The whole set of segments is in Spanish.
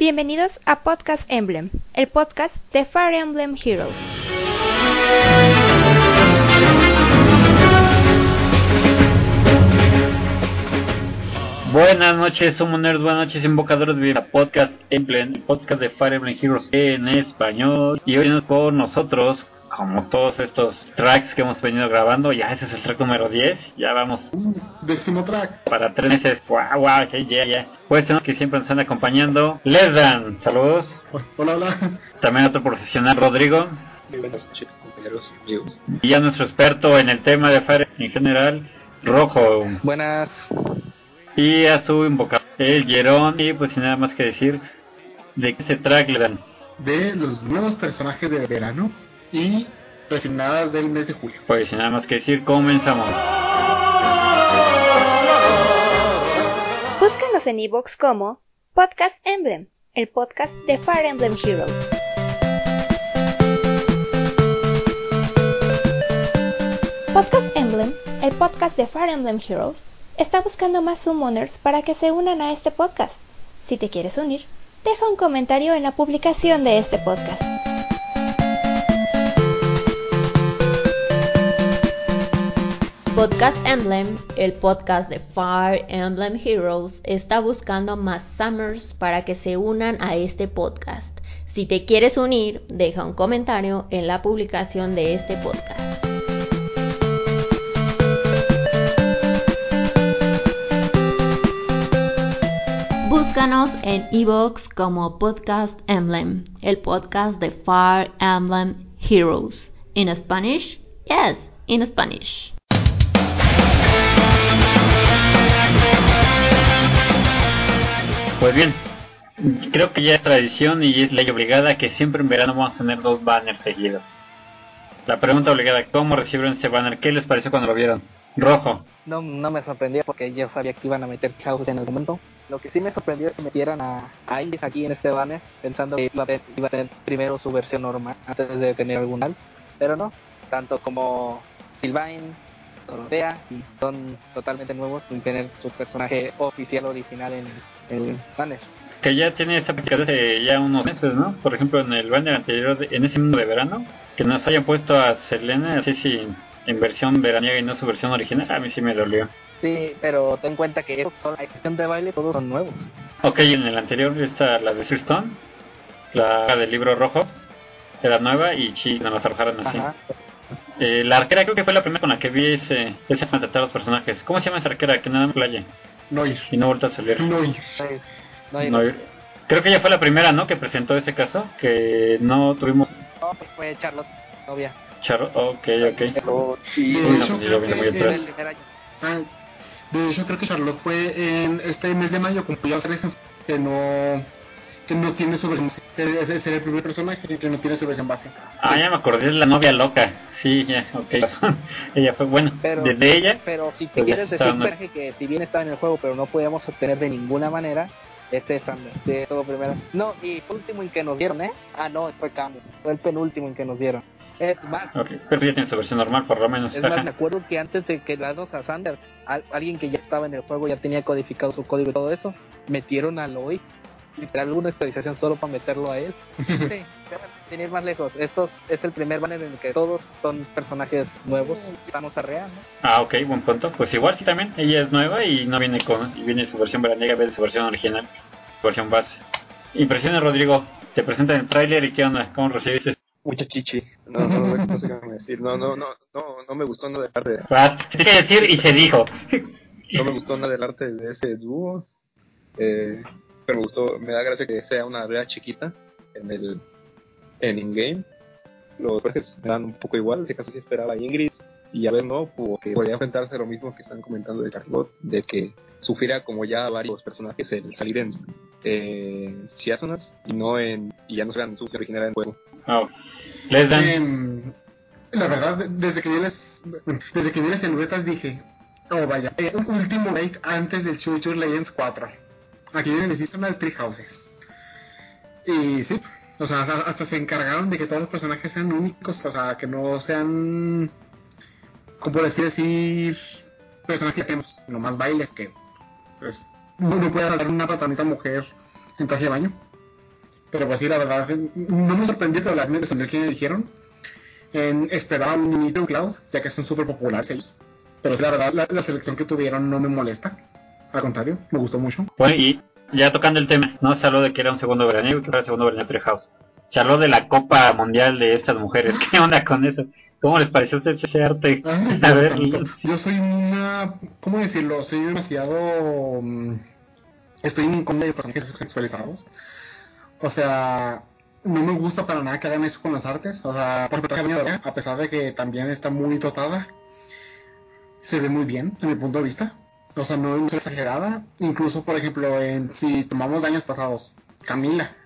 Bienvenidos a Podcast Emblem, el podcast de Fire Emblem Heroes. Buenas noches, Summoners, buenas noches, invocadores de a Podcast Emblem, el podcast de Fire Emblem Heroes en español. Y hoy con nosotros, como todos estos tracks que hemos venido grabando, ya ese es el track número 10, ya vamos Décimo track. para tres meses. Wow, wow, ya, ya, ya. Pues tenemos que siempre nos están acompañando. Lesdan, saludos. Hola, hola. También otro profesional, Rodrigo. Muy buenas noches, compañeros y amigos. Y ya nuestro experto en el tema de Fire en general, Rojo. Buenas. Y a su invocador, el Jerón. Y pues sin nada más que decir, ¿de qué se track le dan? De los nuevos personajes de verano y refinadas del mes de julio. Pues sin nada más que decir, comenzamos. Búscanos en iVoox como Podcast Emblem, el podcast de Fire Emblem Heroes. Podcast Emblem, el podcast de Fire Emblem Heroes, está buscando más summoners para que se unan a este podcast. Si te quieres unir, deja un comentario en la publicación de este podcast. Podcast Emblem, el podcast de Fire Emblem Heroes, está buscando más Summers para que se unan a este podcast. Si te quieres unir, deja un comentario en la publicación de este podcast. Búscanos en iVoox como Podcast Emblem, el podcast de Fire Emblem Heroes. In Spanish? Yes, in Spanish. Pues bien, creo que ya es tradición y es ley obligada que siempre en verano vamos a tener dos banners seguidos. La pregunta obligada, ¿cómo recibieron ese banner? ¿Qué les pareció cuando lo vieron? Rojo. No, no me sorprendió porque yo sabía que iban a meter houses en el momento. Lo que sí me sorprendió es que metieran a, a Iris aquí en este banner pensando que iba a, tener, iba a tener primero su versión normal antes de tener algún al. Pero no, tanto como Sylvain, Dorothea, y son totalmente nuevos sin tener su personaje oficial original en el, el banner. Que ya tiene esa aplicación hace ya unos meses, ¿no? Por ejemplo, en el banner anterior, de- en ese mundo de verano, que nos hayan puesto a Selena así sin en versión veraniega y no su versión original, a mí sí me dolió. Sí, pero ten en cuenta que son, a excepción de baile, todos son nuevos. Ok, en el anterior está la de Stone, la del libro rojo, era nueva y sí, nos la trabajaron así. Ajá. Eh, la arquera creo que fue la primera con la que vi ese, ese a los personajes. ¿Cómo se llama esa arquera? Que nada más playa Noir. y no vuelto a salir. No, hay- No, creo que ella fue la primera, ¿no? Que presentó ese caso, que no tuvimos no, fue Charlotte, novia. charo. Ok, ok. De no, hecho, pues, creo que. Ah, de hecho, creo que Charlotte fue en este mes de mayo cumplió tres años que no que no tiene su versión ese es el primer personaje que no tiene su versión base. Ah, ya me acordé, es la novia loca. Sí, ya, ok. ella fue, bueno, Pero- desde ella. Pero si te Pues quieres decir. Sergio, que si bien estaba en el juego, pero no podíamos obtener de ninguna manera, este es de todo primero. No, y fue el último en que nos dieron, ¿eh? Ah, no, fue Camus. Fue el penúltimo en que nos dieron. Es más, Ok, pero ya tiene su versión normal, por lo menos. es más, me acuerdo que antes de que darnos a Sander, al- alguien que ya estaba en el juego, ya tenía codificado su código y todo eso, metieron a Lois. Literal, una actualización solo para meterlo a él. Sí, sin ir más lejos, estos es el primer banner en el que todos son personajes nuevos. Vamos a real, ¿no? Ah, ok, buen punto. Pues igual sí también, ella es nueva y no viene con, y viene su versión veraniega en vez de su versión original, su versión base. Impresiones, Rodrigo. Te presentan el tráiler y qué onda, ¿cómo recibiste? Mucha chichi. No, no, no, no sé qué me decir. No, no, no, no, no me gustó nada del arte. Ah, se tiene que decir y se dijo. No me gustó nada del arte de ese dúo. Eh, pero me gustó, me da gracia que sea una aldea chiquita en el en in-game. Los personajes me dan un poco igual, si acaso sí esperaba a Ingrid y a ver no, porque podría enfrentarse a lo mismo que están comentando de Charlotte, de que sufriera como ya varios personajes el salir en eh, Seasons y no en y ya no sean su original en el juego. Ah, les dan. Em, la verdad, desde que vi las, desde que vi las siluetas dije, oh vaya, eh, un último make antes del Chuchu Legends 4. Aquí y son las Tree Houses. Y sí, o sea, hasta, se encargaron de que todos los personajes sean únicos, o sea, que no sean, como así decir, personajes que tenemos, nomás bailes que, pues, no, puede dar una patanita mujer en traje de baño. Pero pues sí, la verdad, no me sorprendió, pero la me sorprendió que dijeron. En, esperaba un Cloud, ya que son súper populares ellos. Pero sí, la verdad, la selección que tuvieron no me molesta. Al contrario, me gustó mucho. Bueno, y ya tocando el tema, no se habló de que era un segundo veraniego y que era el segundo veraniego de Treehouse. Se habló de la Copa Mundial de estas mujeres. ¿Qué onda con eso? ¿Cómo les pareció a ustedes ese arte? Ay, A ver, yo soy una. ¿Cómo decirlo? Soy demasiado. mm, Estoy en contra de personajes sexualizados. O sea, no me gusta para nada que hagan eso con las artes. O sea, por ejemplo, a pesar de que también está muy dotada, se ve muy bien, en mi punto de vista. O sea, no es exagerada. Incluso, por ejemplo, en, si tomamos de años pasados, Camila.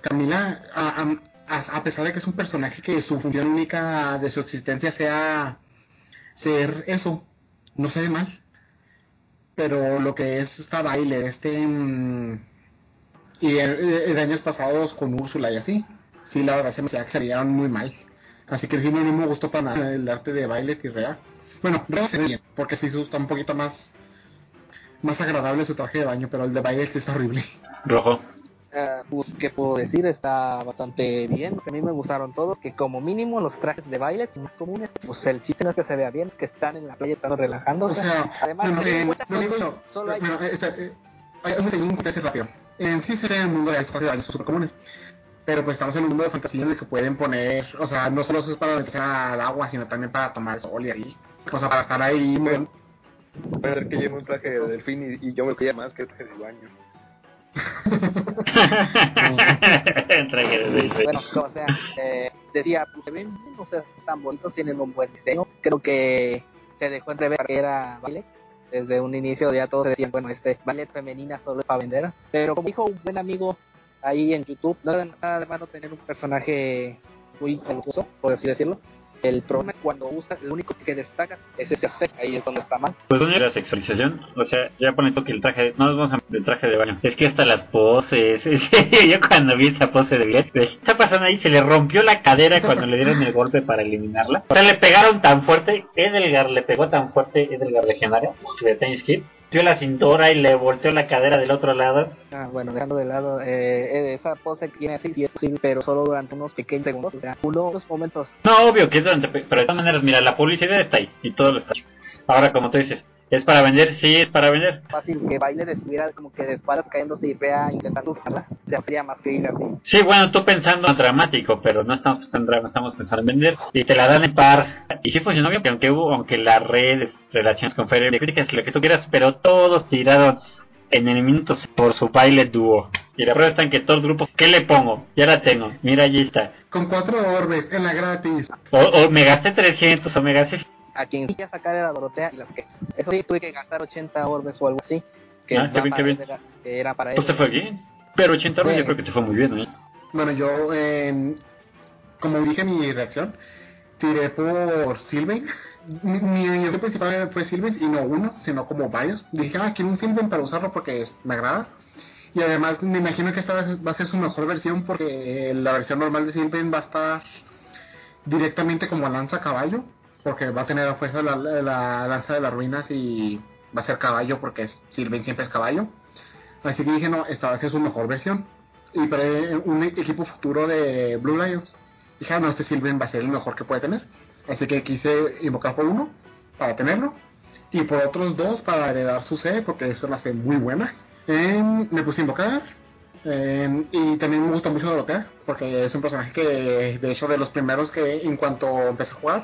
Camila, a, a- a pesar de que es un personaje que su función única de su existencia sea ser eso, no se ve mal. Pero lo que es esta baile, este... mm, y eh, eh, de años pasados con Úrsula y así, sí, la verdad se me salieron muy mal. Así que sí, no, no me gustó para nada el arte de baile y Rea. Bueno, Rea se ve porque sí está un poquito más más agradable su traje de baño, pero el de baile sí está horrible. Rojo. Ah, pues, ¿qué puedo decir? Está bastante bien. A mí me gustaron todos. Que como mínimo los trajes de baile son más comunes. Pues el chiste no es que se vea bien, es que están en la playa están O relajándose. sea, Además, eh, no digo yo, solo hay- bueno, eh, eh, eh, un rápido. En sí sería en el mundo de las trajes de baño son súper comunes. Pero pues estamos en un mundo de fantasía en el que pueden poner, o sea, no solo es para meterse al agua, sino también para tomar sol y ahí. O sea, para estar ahí. bueno, Puede ser que lleve un traje de delfín y, y yo me quería más que el traje de baño. Traje de baile. Bueno, o sea, eh, decía, pues se ven bien, o sea, están bonitos, tienen un buen diseño. Creo que se dejó entrever que era ballet. Desde un inicio ya todos decían, bueno, este ballet femenina solo es para vender. Pero como dijo un buen amigo ahí en YouTube, no es nada de malo tener un personaje muy talentoso, por así decirlo. El problema cuando usa, lo único que destaca es ese aspecto, ahí es donde está mal. Pues la sexualización, o sea, ya pone tú que el traje, no nos vamos a el traje de baño, es que hasta las poses, yo cuando vi esa pose de ¿qué está pasando ahí? Se le rompió la cadera cuando le dieron el golpe para eliminarla. O sea, le pegaron tan fuerte, Edelgar le pegó tan fuerte, Edelgar legendario, de Tennis Kid, dio la cintura y le volteó la cadera del otro lado. Ah, bueno, dejando de lado eh, eh, esa pose que tiene así, sí pero solo durante unos pequeños segundos, o sea, unos momentos No, obvio que es durante, pero de todas maneras, mira, la publicidad está ahí y todo lo está. Ahora, como tú dices, ¿es para vender? Sí, es para vender. fácil que baile estuviera como que de espaldas cayéndose y vea intentando usarla, se hacía más que ir así. Sí, bueno, tú pensando en dramático, pero no estamos pensando en drama, estamos pensando en vender. Y te la dan en par. Y sí funcionó bien, que aunque hubo, aunque las redes, relaciones con Federer, críticas, lo que tú quieras, pero todos tiraron en el minuto por su baile dúo. Y la prueba está en que todo el grupo, ¿qué le pongo? Ya la tengo, mira, allí está. con cuatro orbes en la gratis. O, o me gasté 300 o me gasté... A quien quería sacar era Dorotea y las que. Eso sí, tuve que gastar 80 orbes o algo así. Que, Ah, qué bien, qué bien. Era, que era para Pues te él. fue bien. Pero 80 euros Sí. yo creo que te fue muy bien, ¿eh? Bueno, yo, eh, como dije mi reacción, tiré por Sylvain. Mi, mi principal fue Sylvain y no uno, sino como varios. Dije, ah, quiero un Sylvain para usarlo porque me agrada. Y además me imagino que esta va a ser su mejor versión porque la versión normal de Sylvain va a estar directamente como lanza caballo. Porque va a tener a fuerza la, la- la lanza de las ruinas y va a ser caballo porque es- Sylvain siempre es caballo. Así que dije, no, esta a ser su mejor versión. Y para un equipo futuro de Blue Lions, dije, ah, no, este Sylvain va a ser el mejor que puede tener. Así que quise invocar por uno para tenerlo. Y por otros dos para heredar su C, porque eso la hace muy buena. Em, me puse a invocar. em, y también me gusta mucho Dorotea, porque es un personaje que, de hecho, de los primeros que en cuanto empecé a jugar,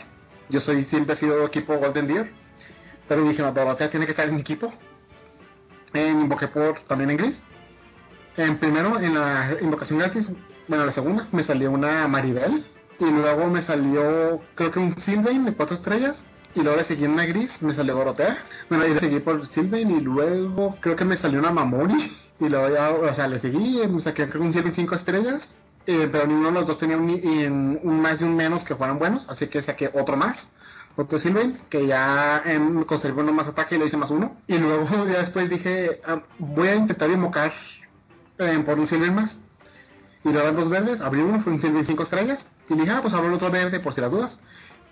yo soy siempre he sido equipo Golden Deer. Pero dije, no, Dorotea tiene que estar en mi equipo. Em, invoqué por también en gris. En primero, en la invocación gratis, bueno, la segunda, me salió una Maribel. Y luego me salió, creo que un Sylvain de cuatro estrellas. Y luego le seguí en una gris, me salió Dorotea. Bueno, y le seguí por Sylvain. Y luego creo que me salió una Mamori. Y luego ya, o sea, le seguí, me saqué creo que un Sylvain cinco estrellas. Eh, pero ninguno de los dos tenía un, más y un menos que fueran buenos. Así que saqué otro más. Otro Sylvain, que ya em, conservé uno más ataque y le hice más uno. Y luego ya después dije, ah, voy a intentar invocar eh, por un Sylvain más. Y luego dos verdes, abrí uno, fue un Sylvain 5 estrellas. Y dije, ah, pues abro el otro verde por si las dudas.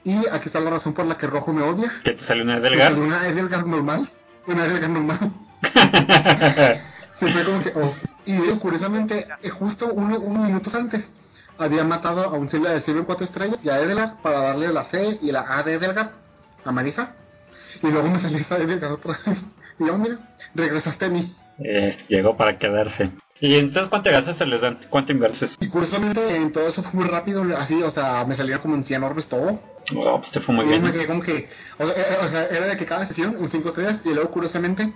Y aquí está la razón por la que rojo me odia. Que te salió una salió Una Edelgard normal. Una Edelgard normal. Sí, fue como que, oh. Y luego, curiosamente, eh, justo uno- unos minutos antes, había matado a un Silver, Silver 4 estrellas y a Edelgard para darle la C y la A de Edelgard a Marisa. Y luego me salió esa Edelgard otra vez. Y yo, mira, regresaste a mí. Eh, llegó para quedarse. ¿Y entonces cuánto gastaste les dan? ¿Cuánto inverses? Y curiosamente, en todo eso fue muy rápido, así, o sea, me salieron como en 100 orbes todo. Oh, pues te fue muy y yo me bien. quedé como que, o sea, eh, o sea, era de que cada sesión un 5 estrellas y luego curiosamente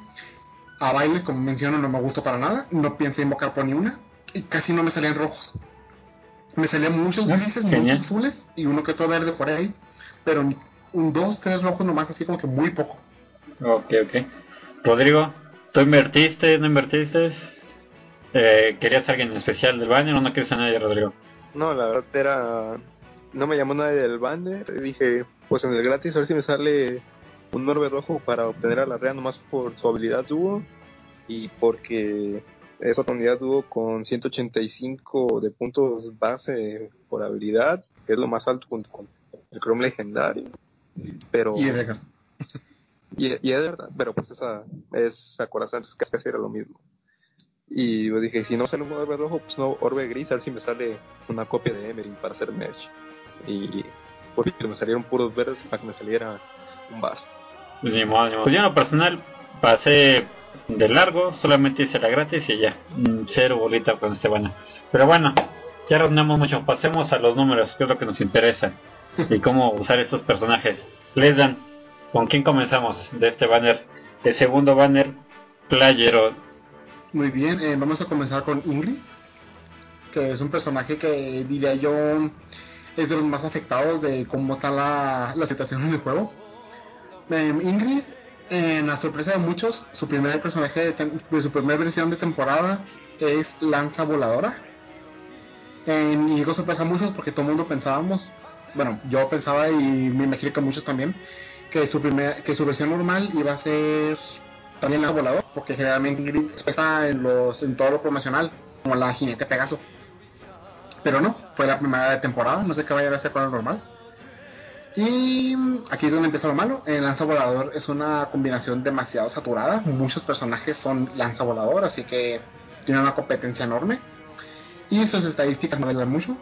a bailes, como menciono, no me gustó para nada, no pensé invocar por ni una y casi no me salían rojos. Me salían muchos Ah, grises, muchos azules y uno que otro verde por ahí, pero ni- un dos, tres rojos nomás, así como que muy poco. Ok, ok. Rodrigo, ¿tú invertiste? ¿No invertiste? Eh, ¿Querías a alguien especial del baño o no quieres a nadie, Rodrigo? No, la verdad era. No me llamó nadie del banner. Dije, pues en el gratis, a ver si me sale un orbe rojo para obtener a la Rea nomás por su habilidad dúo. Y porque es otra unidad dúo con 185 de puntos base por habilidad, que es lo más alto junto con el Chrome legendario. Pero. Y Edgar. Y, y es verdad, pero pues esa es acorazante, es que casi era lo mismo. Y yo dije, si no sale un orbe rojo, pues no, orbe gris, a ver si me sale una copia de Emery para hacer merch. Y porque me salieron puros verdes para que me saliera un basto. Pues ni modo, ni modo. Pues yo en lo personal pasé de largo, solamente hice la gratis y ya. Mm, Cero bolita con este banner. Pero bueno, ya rondamos mucho. Pasemos a los números, que es lo que nos interesa. Y cómo usar estos personajes. Les dan, ¿con quién comenzamos de este banner? El segundo banner, Playero. Muy bien, eh, vamos a comenzar con Ingrid, que es un personaje que diría yo es de los más afectados de cómo está la, la situación en el juego. Eh, Ingrid, en la sorpresa de muchos, su primer personaje de, de su primera versión de temporada es Lanza Voladora. En, y digo sorpresa a muchos porque todo el mundo pensábamos, bueno, yo pensaba y me imagino que muchos también, que su, primer, que su versión normal iba a ser también la volador, porque generalmente Ingrid está en los en todo lo promocional, como la jinete Pegaso. Pero no, fue la primera de temporada, no sé qué vaya a hacer con el normal. Y aquí es donde empieza lo malo. El lanza volador es una combinación demasiado saturada. Muchos personajes son lanza volador, así que tiene una competencia enorme. Y sus estadísticas no ayudan mucho.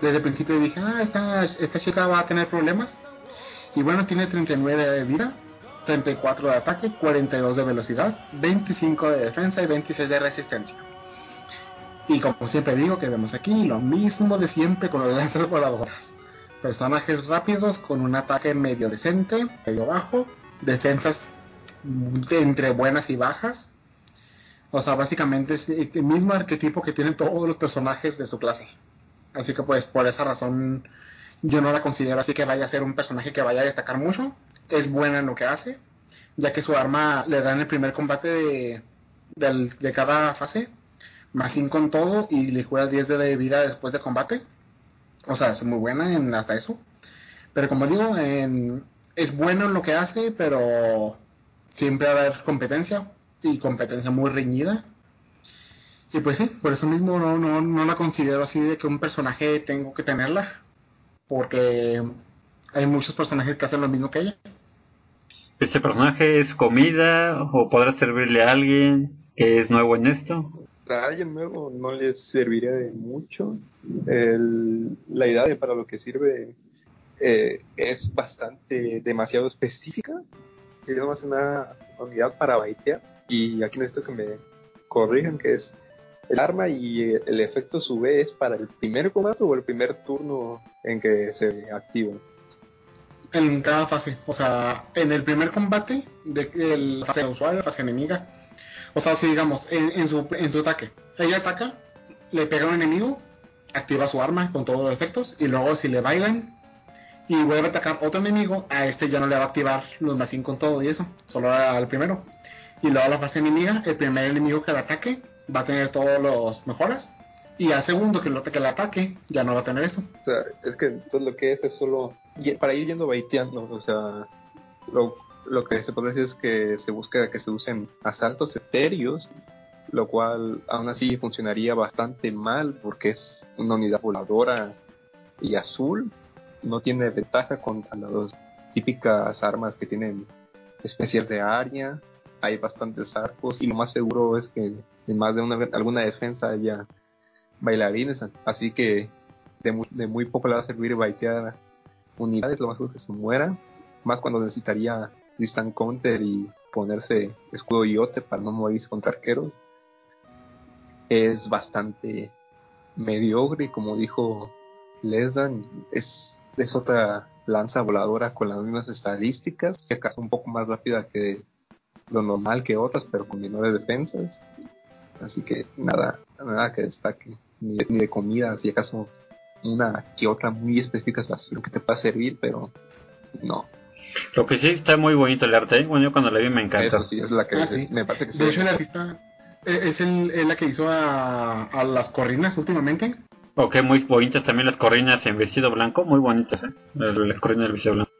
Desde el principio dije, ah, esta, chica va a tener problemas. Y bueno, tiene 39 de vida, 34 de ataque, 42 de velocidad, 25 de defensa y 26 de resistencia. Y como siempre digo que vemos aquí lo mismo de siempre con los lanzas voladoras. Personajes rápidos con un ataque medio decente, medio bajo, defensas de entre buenas y bajas. O sea, básicamente es el mismo arquetipo que tienen todos los personajes de su clase. Así que pues por esa razón yo no la considero así que vaya a ser un personaje que vaya a destacar mucho. Es buena en lo que hace, ya que su arma le da en el primer combate de, de cada fase, más 5 en todo y le cura 10 de vida después de combate. O sea, es muy buena en hasta eso. Pero como digo, en- es bueno en lo que hace, pero siempre va a haber competencia y competencia muy reñida. Y pues sí, por eso mismo no, no, no la considero así de que un personaje tengo que tenerla, porque hay muchos personajes que hacen lo mismo que ella. ¿Este personaje es comida o podrá servirle a alguien que es nuevo en esto? A alguien nuevo no le serviría de mucho. El- la idea de para lo que sirve eh, es bastante demasiado específica. Es más una unidad para baitear. Y aquí necesito que me corrijan que es el arma y el efecto sube es para el primer combate o el primer turno en que se activa. En cada fase, o sea, en el primer combate de el fase usuario, fase enemiga, o sea, si digamos, en, en su, en su ataque, ella ataca, le pega a un enemigo, activa su arma con todos los efectos, y luego si le bailan y vuelve a atacar otro enemigo, a este ya no le va a activar los más 5 con todo y eso, solo al primero. Y luego a la fase enemiga, el primer enemigo que le ataque va a tener todos los mejoras, y al segundo que lo que le ataque ya no va a tener eso. O sea, es que entonces lo que es es solo para ir yendo baiteando, o sea, lo, lo que se puede decir es que se busca que se usen asaltos etéreos, lo cual aún así funcionaría bastante mal porque es una unidad voladora y azul, no tiene ventaja contra las típicas armas que tienen especial de área, hay bastantes arcos y lo más seguro es que en más de una, alguna defensa haya bailarines, así que de muy, de muy poco le va a servir baitear unidades, lo más seguro que se muera, más cuando necesitaría distant counter y ponerse escudo y ote para no morirse contra arqueros. Es bastante mediocre, como dijo Lesdan, es, es otra lanza voladora con las mismas estadísticas, que acaso un poco más rápida que lo normal que otras, pero con menores defensas. Así que nada, nada que destaque, ni de, comida, si acaso una que otra muy específica lo que te pueda servir, pero no. Lo que sí está muy bonito el arte, ¿eh? bueno, yo cuando la vi me encantó. Eso sí, es la que Ah, sí. me parece que sí. De hecho, el artista eh, es, el, es la que hizo a, a las corrinas últimamente. Ok, muy bonitas también las corrinas en vestido blanco, muy bonitas, ¿eh? Las corrinas en vestido blanco.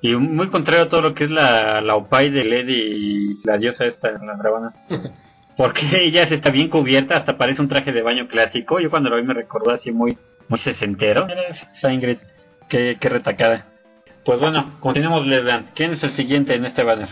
Y muy contrario a todo lo que es la, la Opay de Lady y la diosa esta en la dragona. Porque ella se está bien cubierta, hasta parece un traje de baño clásico. Yo cuando lo vi me recordó así muy, muy sesentero. Esa Ingrid, qué, qué retacada. Pues bueno, continuemos, Lesdan. ¿Quién es el siguiente en este banner?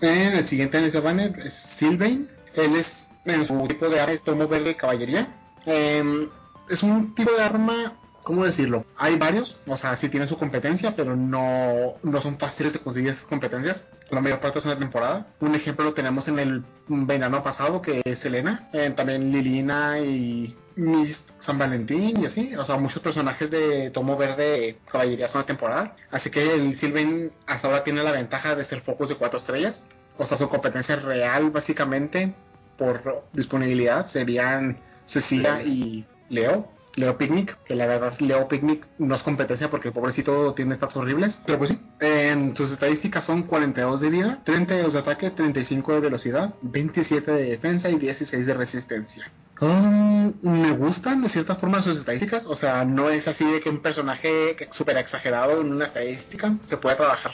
En el siguiente en ese banner es Sylvain. Él es en su tipo de arma es tomo verde caballería. Em, es un tipo de arma, ¿cómo decirlo? Hay varios, o sea, sí tiene su competencia, pero no, no son fáciles de conseguir esas competencias. La mayor parte son de temporada. Un ejemplo lo tenemos en el verano pasado, que es Selena. Eh, también Lilina y Miss San Valentín y así. O sea, muchos personajes de tomo verde caballería son de temporada. Así que el Sylvain hasta ahora tiene la ventaja de ser focus de cuatro estrellas. O sea, su competencia real, básicamente, por disponibilidad, serían Cecilia y Leo. Leo Picnic, que la verdad Leo Picnic no es competencia porque el pobrecito tiene stats horribles, pero pues sí, en sus estadísticas son 42 de vida, 32 de ataque, 35 de velocidad, 27 de defensa y 16 de resistencia. Um, me gustan de cierta forma sus estadísticas, o sea, no es así de que un personaje súper exagerado en una estadística se puede trabajar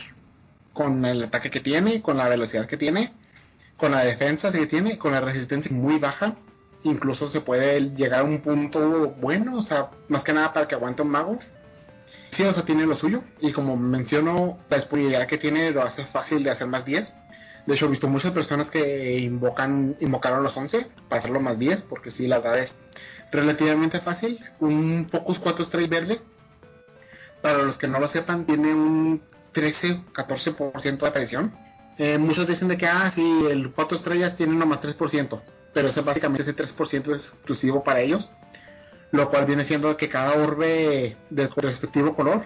con el ataque que tiene, con la velocidad que tiene, con la defensa que tiene, con la resistencia muy baja, incluso se puede llegar a un punto bueno, o sea, más que nada para que aguante un mago. Sí, o sea, tiene lo suyo, y como menciono, la disponibilidad que tiene lo hace fácil de hacer más 10. De hecho, he visto muchas personas que invocan, invocaron los 11 para hacerlo más 10, porque sí, la verdad es relativamente fácil. Un Focus 4 estrella verde, para los que no lo sepan, tiene un 13-14% de aparición. Eh, muchos dicen de que, ah, sí, el 4 estrellas tiene nomás 3%, pero ese básicamente ese 3% es exclusivo para ellos, lo cual viene siendo que cada orbe de respectivo color,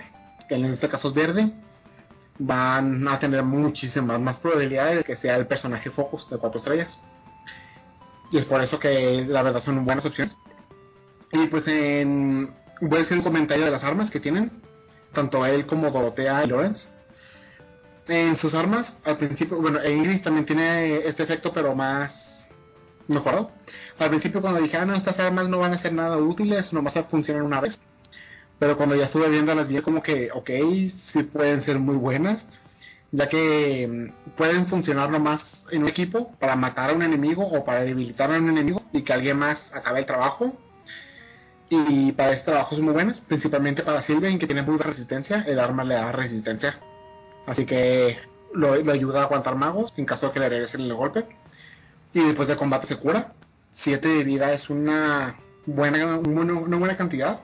que en este caso es verde, van a tener muchísimas más probabilidades de que sea el personaje focus de 4 estrellas. Y es por eso que la verdad son buenas opciones. Y pues en... voy a hacer un comentario de las armas que tienen, tanto él como Dorotea y Lawrence en sus armas, al principio, bueno, Ingrid también tiene este efecto, pero más mejorado. Al principio cuando dije, ah, no, estas armas no van a ser nada útiles, nomás funcionan una vez. Pero cuando ya estuve viendo las vi como que, ok, sí pueden ser muy buenas, ya que mm, pueden funcionar nomás en un equipo para matar a un enemigo o para debilitar a un enemigo y que alguien más acabe el trabajo. Y para este trabajo son muy buenas, principalmente para Sylvain, que tiene mucha resistencia, el arma le da resistencia Así que lo, lo, ayuda a aguantar magos en caso de que le regresen el golpe. Y después de combate se cura. 7 de vida es una buena, una, una buena cantidad.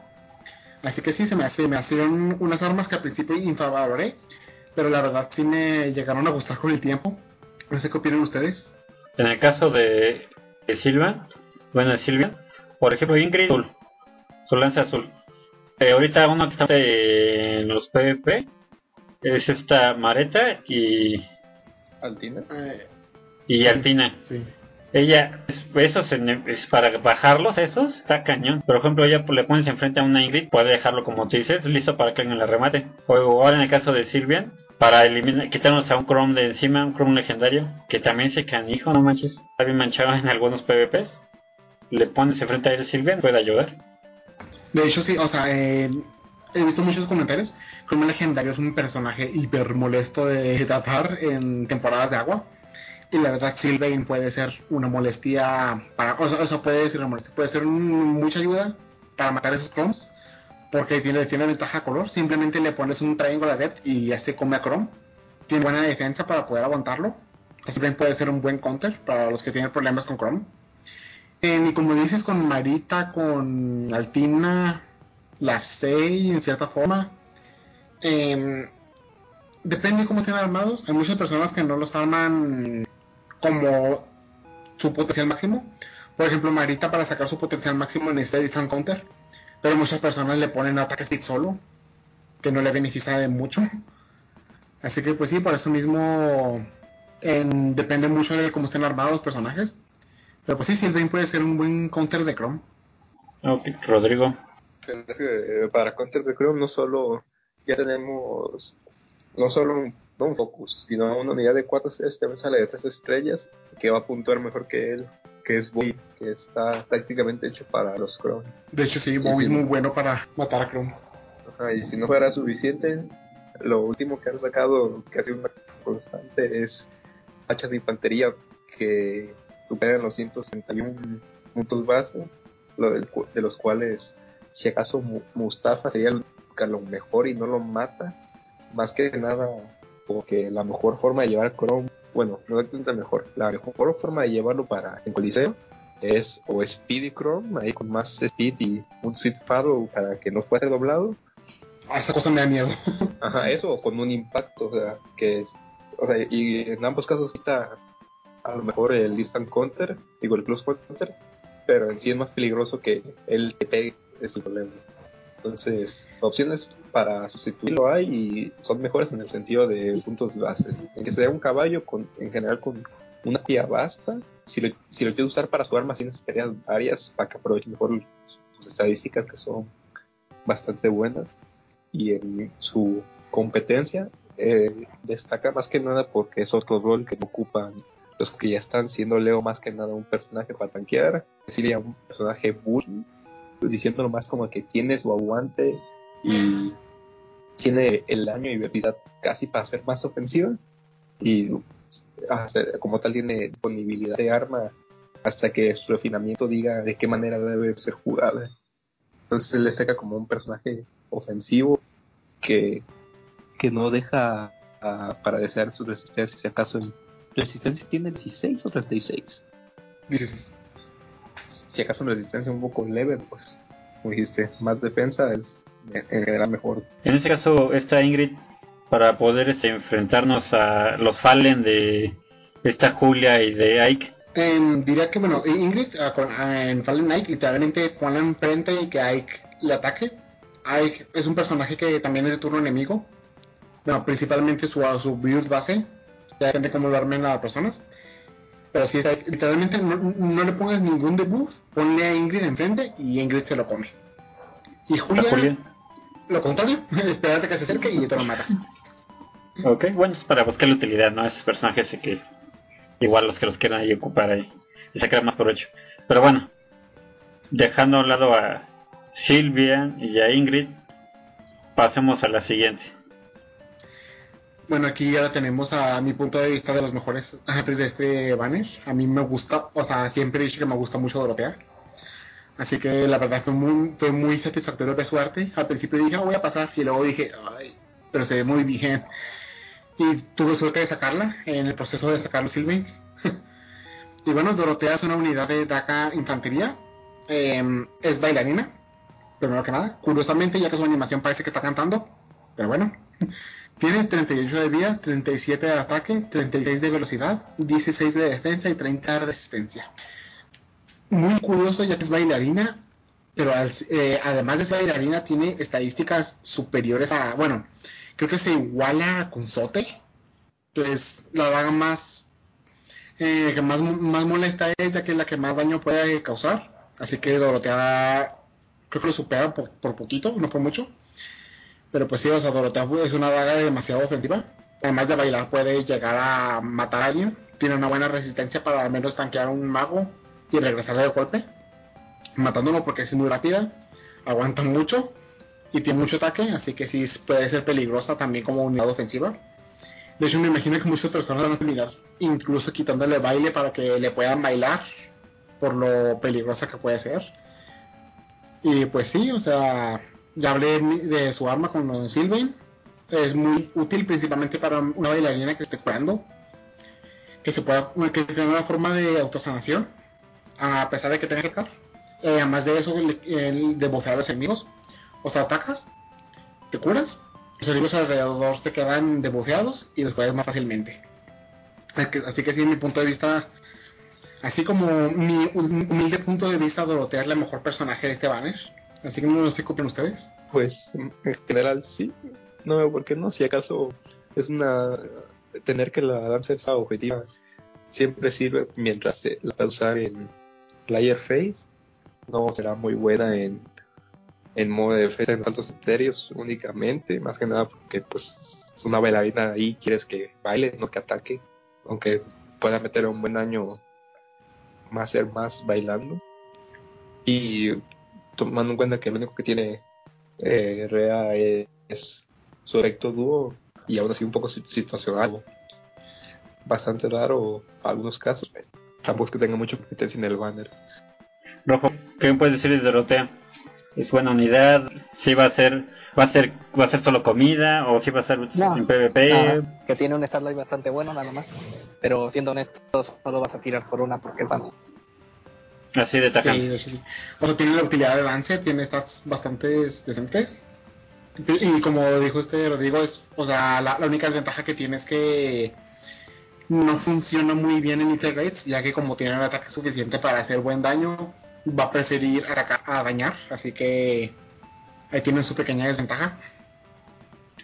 Así que sí, se me, hace, me hacían unas armas que al principio infravaloré. Pero la verdad sí me llegaron a gustar con el tiempo. No sé qué opinan ustedes. En el caso de, de Silva, bueno, de Silvia, por ejemplo, Ingrid azul, su lanza azul. Eh, ahorita uno que está en los PvP es esta Mareta y Altina Eh, y Altina. sí. Ella, esos es para bajarlos, esos, está cañón. Por ejemplo, ella le pones enfrente a una Ingrid, puede dejarlo como tú dices, listo para que alguien la remate. O ahora en el caso de Sylvian, para eliminar, quitarnos a un Chrome de encima, un Chrome legendario, que también se canijo, no manches, está bien manchado en algunos PvPs. Le pones enfrente a él Sylvian, puede ayudar. De hecho, sí, o sea, eh, he visto muchos comentarios. El legendario es un personaje hiper molesto de tratar en temporadas de agua. Y la verdad, Sylvain puede ser una molestia para. O sea, eso puede ser una molestia. Puede ser mucha ayuda para matar esos Chromes. Porque tiene, tiene ventaja color. Simplemente le pones un Triangle Adept y ya se come a Chrome. Tiene buena defensa para poder aguantarlo. Sylvain puede ser un buen counter para los que tienen problemas con Chrome. Eh, y como dices, con Marita, con Altina, la Sei, en cierta forma. Eh, depende cómo estén armados. Hay muchas personas que no los arman como su potencial máximo. Por ejemplo, Marita para sacar su potencial máximo necesita Distant Counter. Pero muchas personas le ponen ataque stick solo, que no le beneficia de mucho. Así que pues sí, por eso mismo en, depende mucho de cómo estén armados los personajes. Pero pues sí, Sylvain puede ser un buen counter de Chrome. Ok, Rodrigo. Eh, para Counter de Chrome no solo ya tenemos no solo un, no un focus, sino una unidad de cuatro estrellas también sale de tres estrellas que va a puntuar mejor que él, que es Bowie, que está prácticamente hecho para los Chrome. De hecho, sí, Bowie es sí. muy bueno para matar a Chrome. Ajá, y si no fuera suficiente, lo último que han sacado, que ha sido una constante, es hachas de infantería que superan los 161 puntos base, lo del cu- de los cuales, si acaso Mu- Mustafa sería el que lo mejor y no lo mata, más que nada, porque la mejor forma de llevar Chrome, bueno, no es la mejor, la mejor forma de llevarlo para el Coliseo es o Speedy Chrome, ahí con más speed y un Sweet Faddle para que no pueda ser doblado, A esa cosa me da miedo. Ajá, eso o con un impacto, o sea, que es, o sea, y en ambos casos quita a lo mejor el distant counter, digo el close counter, pero en sí es más peligroso que el que pegue, es el problema. Entonces, opciones para sustituirlo hay y son mejores en el sentido de puntos base. En que sea un caballo, con, en general con una pía basta. Si lo, si lo quiero usar para su arma, sí necesitaría áreas para que aproveche mejor sus estadísticas, que son bastante buenas. Y en su competencia eh, destaca más que nada porque es otro rol que ocupan los que ya están siendo Leo más que nada un personaje para tanquear, sería un personaje bully, diciéndolo más como que tiene su aguante y tiene el daño y velocidad casi para ser más ofensiva y ah, como tal tiene disponibilidad de arma hasta que su refinamiento diga de qué manera debe ser jugada. Entonces él destaca como un personaje ofensivo que, que no deja ah, para desear su resistencia, si acaso en resistencia tiene 16 o 36. Dices, Si acaso en resistencia un poco leve, pues como dijiste, más defensa es en general mejor. En este caso, esta Ingrid, para poder este, enfrentarnos a los Fallen de esta Julia y de Ike, Em, diría que, bueno, Ingrid ah, con- ah, en Fallen Knight literalmente ponla enfrente y que Ike le ataque. Ike es un personaje que también es de turno enemigo. Bueno, principalmente su, su build base. Ya depende cómo lo armen las personas. Pero si literalmente no, no le pongas ningún debuff, ponle a Ingrid enfrente y Ingrid se lo come. Y Julia, Julia. lo contrario, espérate que se acerque y te lo matas. Ok, bueno, es para buscar la utilidad, ¿no? Esos personajes que igual los que los quieran ahí ocupar ahí y sacar más provecho. Pero bueno, dejando a un lado a Silvia y a Ingrid, pasemos a la siguiente. Bueno, aquí ahora tenemos a mi punto de vista de los mejores de este banner. A mí me gusta, o sea, siempre he dicho que me gusta mucho Dorotea. Así que la verdad fue muy, fue muy satisfactorio ver su arte. Al principio dije, "Ah, voy a pasar, y luego dije, ay, pero se ve muy bien. Y tuve suerte de sacarla en el proceso de sacar los Sylvains. y bueno, Dorotea es una unidad de DACA Infantería. Em, es bailarina, primero que nada. Curiosamente, ya que su animación parece que está cantando. Pero bueno. Tiene 38 de vida, 37 de ataque, 36 de velocidad, 16 de defensa y 30 de resistencia. Muy curioso ya que es bailarina, pero eh, además de ser bailarina tiene estadísticas superiores a, bueno, creo que se iguala con Sote, que es la daga más eh, que más, más molesta es ya que es la que más daño puede causar. Así que Dorotea creo que lo supera por, por poquito, no por mucho. Pero pues sí, o sea, Dorotea es una daga demasiado ofensiva. Además de bailar puede llegar a matar a alguien. Tiene una buena resistencia para al menos tanquear a un mago y regresarle de golpe. Matándolo porque es muy rápida. Aguanta mucho. Y tiene mucho ataque. Así que sí puede ser peligrosa también como unidad ofensiva. De hecho me imagino que muchas personas van a terminar incluso quitándole baile para que le puedan bailar. Por lo peligrosa que puede ser. Y pues sí, o sea, ya hablé de su arma con los Sylvain. Es muy útil principalmente para una bailarina que esté curando. Que se pueda, que tenga una forma de autosanación. a pesar de que tengas que atacar. Eh, además de eso, le- el de bofear a los enemigos. O sea, atacas, te curas, los enemigos alrededor se quedan debufeados y los puedes más fácilmente. Así que, sí, en mi punto de vista, así como mi hum- humilde punto de vista, Dorotea es la mejor personaje de este banner. Así que no lo sé qué opinan ustedes. Pues en general sí. No veo por qué no. Si acaso es una. Tener que la danza esa objetiva siempre sirve mientras se la usar en Player Face. No será muy buena en, en modo de defensa en altos etéreos únicamente. Más que nada porque, pues, es una bailarina ahí. Quieres que baile, no que ataque. Aunque pueda meter un buen daño más ser más bailando. Y tomando en cuenta que lo único que tiene eh, Rea es, es su efecto dúo y aún así un poco si- situacional. Bastante raro en algunos casos. Tampoco es que tenga mucha competencia en el banner. Rojo, ¿qué me puedes decir de Dorotea? ¿Es buena unidad? ¿Sí va a ser, va a ser, va a ser solo comida? ¿O sí va a ser No. en PvP? Que tiene un starlight bastante bueno nada más. Pero siendo honestos, solo vas a tirar por una porque es. Así de Sí, tajante. hecho sí. O sea, tiene la utilidad de lance, tiene stats bastante decentes. Y como dijo este Rodrigo, es, o sea, la, la única desventaja que tiene es que no funciona muy bien en Meter Rates, ya que como tiene un ataque suficiente para hacer buen daño, va a preferir atacar a dañar, así que ahí tiene su pequeña desventaja.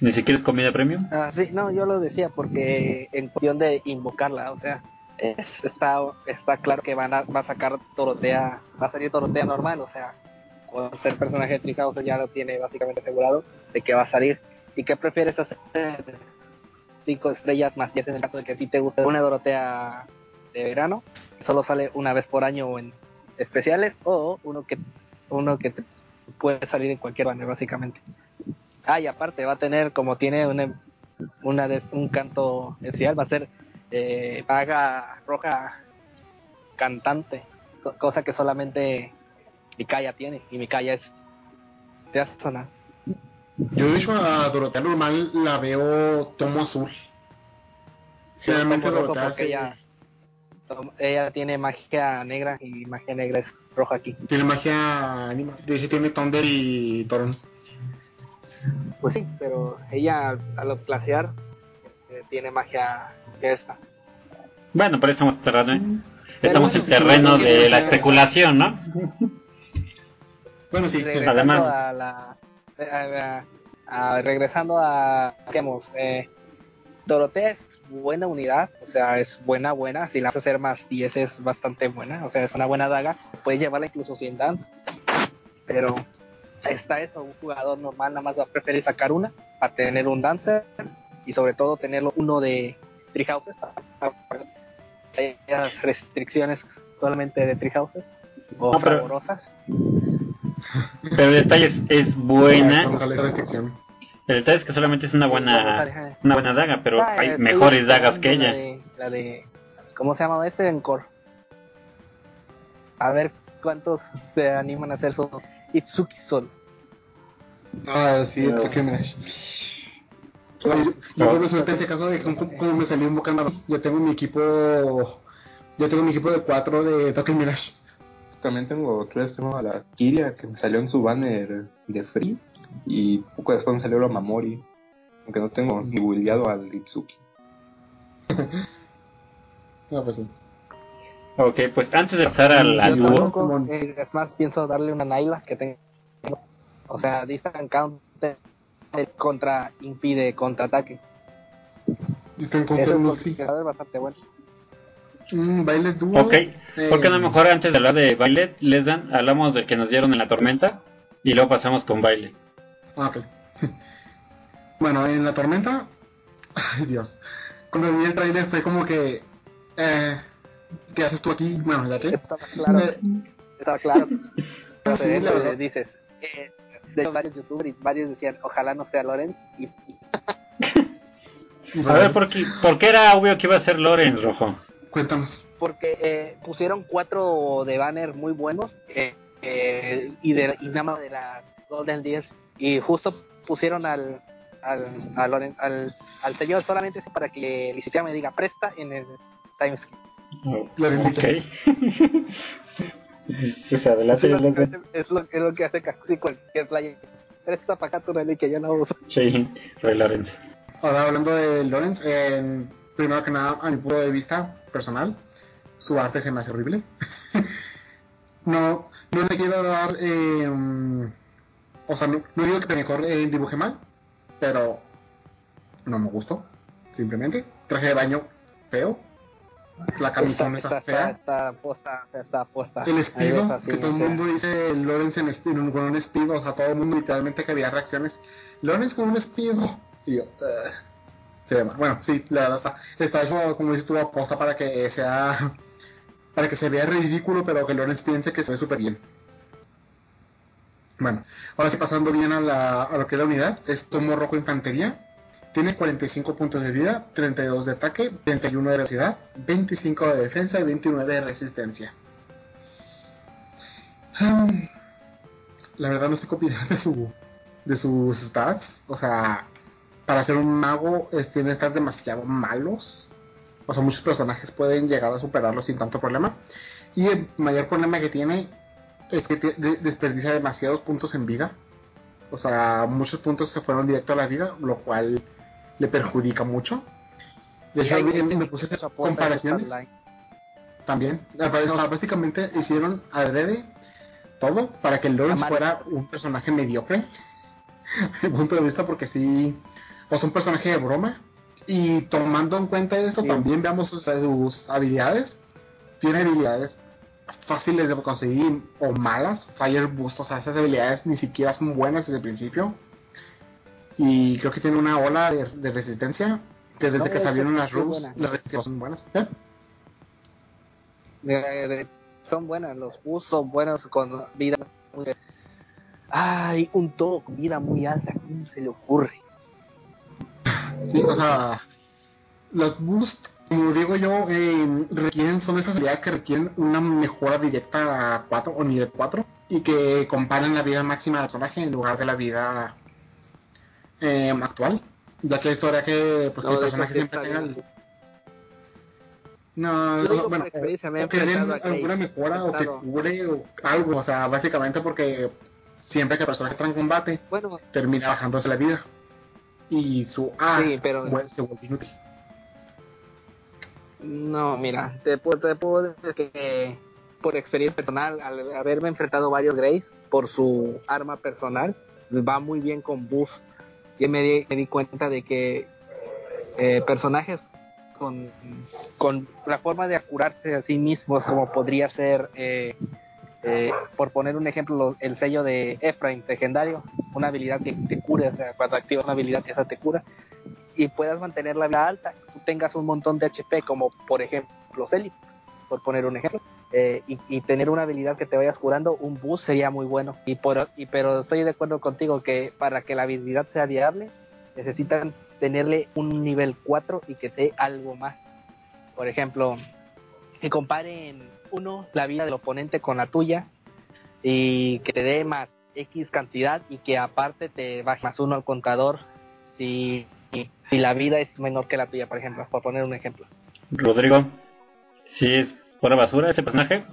¿Ni siquiera es comida premium? Ah, sí, no, yo lo decía porque en cuestión de invocarla, o sea, es- está, está claro que van a, va a sacar Dorotea, va a salir Dorotea normal, o sea, con ser personaje de Treehouse ya lo tiene básicamente asegurado de que va a salir. ¿Y qué prefieres hacer? Cinco estrellas más 10 en el caso de que a ti te guste una Dorotea de verano, solo sale una vez por año en especiales, o uno que uno que puede salir en cualquier banner básicamente. Ah, y aparte va a tener, como tiene una, una de- un canto especial, va a ser eh, vaga roja cantante, co- cosa que solamente Mikaya tiene, y Mikaya es de Asuna. Yo de hecho a Dorotea normal la veo tomo azul. Generalmente Dorotea porque ella, ella tiene magia negra y magia negra es roja aquí. tiene magia anima. De hecho tiene Thunder y Toron. Pues sí, pero ella al clasear eh, tiene magia que esta. Bueno, pero estamos en terreno, Mm. estamos en terreno sí, de la especulación, ¿no? Bueno, sí, regresando además- a la a- a- a- regresando a digamos eh, Dorotea es buena unidad o sea es buena buena si la haces hacer más 10 es bastante buena o sea es una buena daga puedes llevarla incluso sin dance pero está eso un jugador normal nada más va a preferir sacar una para tener un dancer y sobre todo tenerlo uno de three houses hay las restricciones solamente de three houses o No, pero- favorosas Pero el detalle es, buena. El detalle es que solamente es una buena, una buena daga, pero Ah, hay estoy mejores dagas que ella. La de, la de- ¿Cómo se llama este? Encore. A ver cuántos se animan a hacer su Itsuki Sol. Ah, sí, No. Yo, yo tuve suerte en ese caso de que como, me salió invocando. Yo tengo mi equipo. Yo tengo mi equipo de 4 de Tokyo Mirage. También tengo tres, tengo a la Kiria que me salió en su banner de Free y poco después me salió la Mamori. Aunque no tengo ni buildeado al Itsuki. No, pues sí. Ok, pues antes de pasar al, como- eh, es más, pienso darle una Naila que tengo. O sea, distant counter eh, contra impide contraataque. Y está en Eso es, lo bastante bueno. Mm, bailes dúo. ok, ¿por qué no Eh, mejor antes de hablar de Violet, les dan, hablamos del que nos dieron en la tormenta y luego pasamos con Violet? Ah, ok. bueno, en la tormenta. Ay, Dios. Cuando vi el trailer fue como que. Eh, ¿Qué haces tú aquí? Bueno, ¿ya qué? Estaba claro. Me- Estaba claro. Ah, sí, la verdad. le dices. Eh, de hecho, varios youtubers y varios decían, ojalá no sea Lorenz. Y, A ver, ¿por qué, por qué era obvio que iba a ser Loren rojo? Cuéntanos. porque eh, pusieron cuatro de banner muy buenos eh, eh, y, de, y nada más de la Golden 10 y justo pusieron al al, a Loren- al, al señor solamente para que el sistema me diga presta en el timeskip Pues es, lo, Lorenz. es, lo, es lo que hace casi cualquier playa. Presta para acá tu reliquia, yo la uso. Sí, Rey Lorenz. Ahora hablando de Lorenz, en- primero que nada, a mi punto de vista personal, su arte se me hace horrible. no, no le quiero dar, eh, o sea, no, no digo que mejor eh, dibuje mal, pero no me gustó, simplemente. Traje de baño feo, la camisa no está está, fea. está posta, está posta. El espido, ves así, que todo el mundo dice Lorenz en espido, con un espido, o sea, todo el mundo literalmente que había reacciones. Lorenz con un espido. Y yo, "Ugh". se mal. Bueno, sí, la verdad está, está hecho, como dices tú, aposta para que sea, para que se vea ridículo, pero que Lorenz piense que se ve súper bien. Bueno, ahora sí pasando bien a, la, a lo que es la unidad, es Tomo Rojo Infantería. Tiene 45 puntos de vida, 32 de ataque, 31 de velocidad, 25 de defensa y 29 de resistencia. La verdad no sé qué de, su, de sus stats. O sea, para ser un mago es, tiene stats demasiado malos. O sea, muchos personajes pueden llegar a superarlo sin tanto problema. Y el mayor problema que tiene es que desperdicia demasiados puntos en vida. O sea, muchos puntos se fueron directo a la vida, lo cual le perjudica mucho. De hecho, me, me puse comparaciones también. O sea, básicamente hicieron adrede todo para que el Lawrence fuera un personaje mediocre. Mi punto de vista, porque sí, o sea, un personaje de broma. Y tomando en cuenta esto, Sí. también veamos sus, sus habilidades. Tiene habilidades fáciles de conseguir o malas. Fire Boost, o sea, esas habilidades ni siquiera son buenas desde el principio. Y creo que tiene una ola de, de resistencia. Que desde No, que salieron las buena. las resistencias son buenas. ¿Eh? De- de- son buenas, los bus son buenos con vida. Ay, un todo con vida muy alta, ¿cómo se le ocurre? Sí, o sea, los boosts, como digo yo, eh, requieren, son esas habilidades que requieren una mejora directa a 4 o nivel 4 y que comparen la vida máxima del personaje en lugar de la vida eh, actual, ya que esto hará que, pues, que No, el de eso personaje siempre está tenga el... No, bueno, me o que den alguna mejora o que cure o algo, o sea, básicamente porque siempre que el personaje entra en combate, Bueno, termina bajándose la vida y su A Sí, pero- se vuelve inútil. no, mira, te puedo, te puedo decir que por experiencia personal, al haberme enfrentado varios Greys por su arma personal, va muy bien con boost. Yo me di, me di cuenta de que eh, personajes con, con la forma de curarse a sí mismos, como podría ser, eh, eh, por poner un ejemplo, lo- el sello de Ephraim, legendario, una habilidad que te cura, o sea, cuando activas una habilidad, esa te cura, y puedas mantener la vida alta, tengas un montón de HP, como por ejemplo Celi, por poner un ejemplo, eh, y, tener una habilidad que te vayas curando, un boost sería muy bueno. Y por, y, pero estoy de acuerdo contigo que para que la habilidad sea viable, necesitan tenerle un nivel 4 y que dé algo más. Por ejemplo, que comparen uno la vida del oponente con la tuya y que te dé más X cantidad y que aparte te baje más uno al contador si, si la vida es menor que la tuya, por ejemplo, por poner un ejemplo. Rodrigo, es pura basura ese personaje,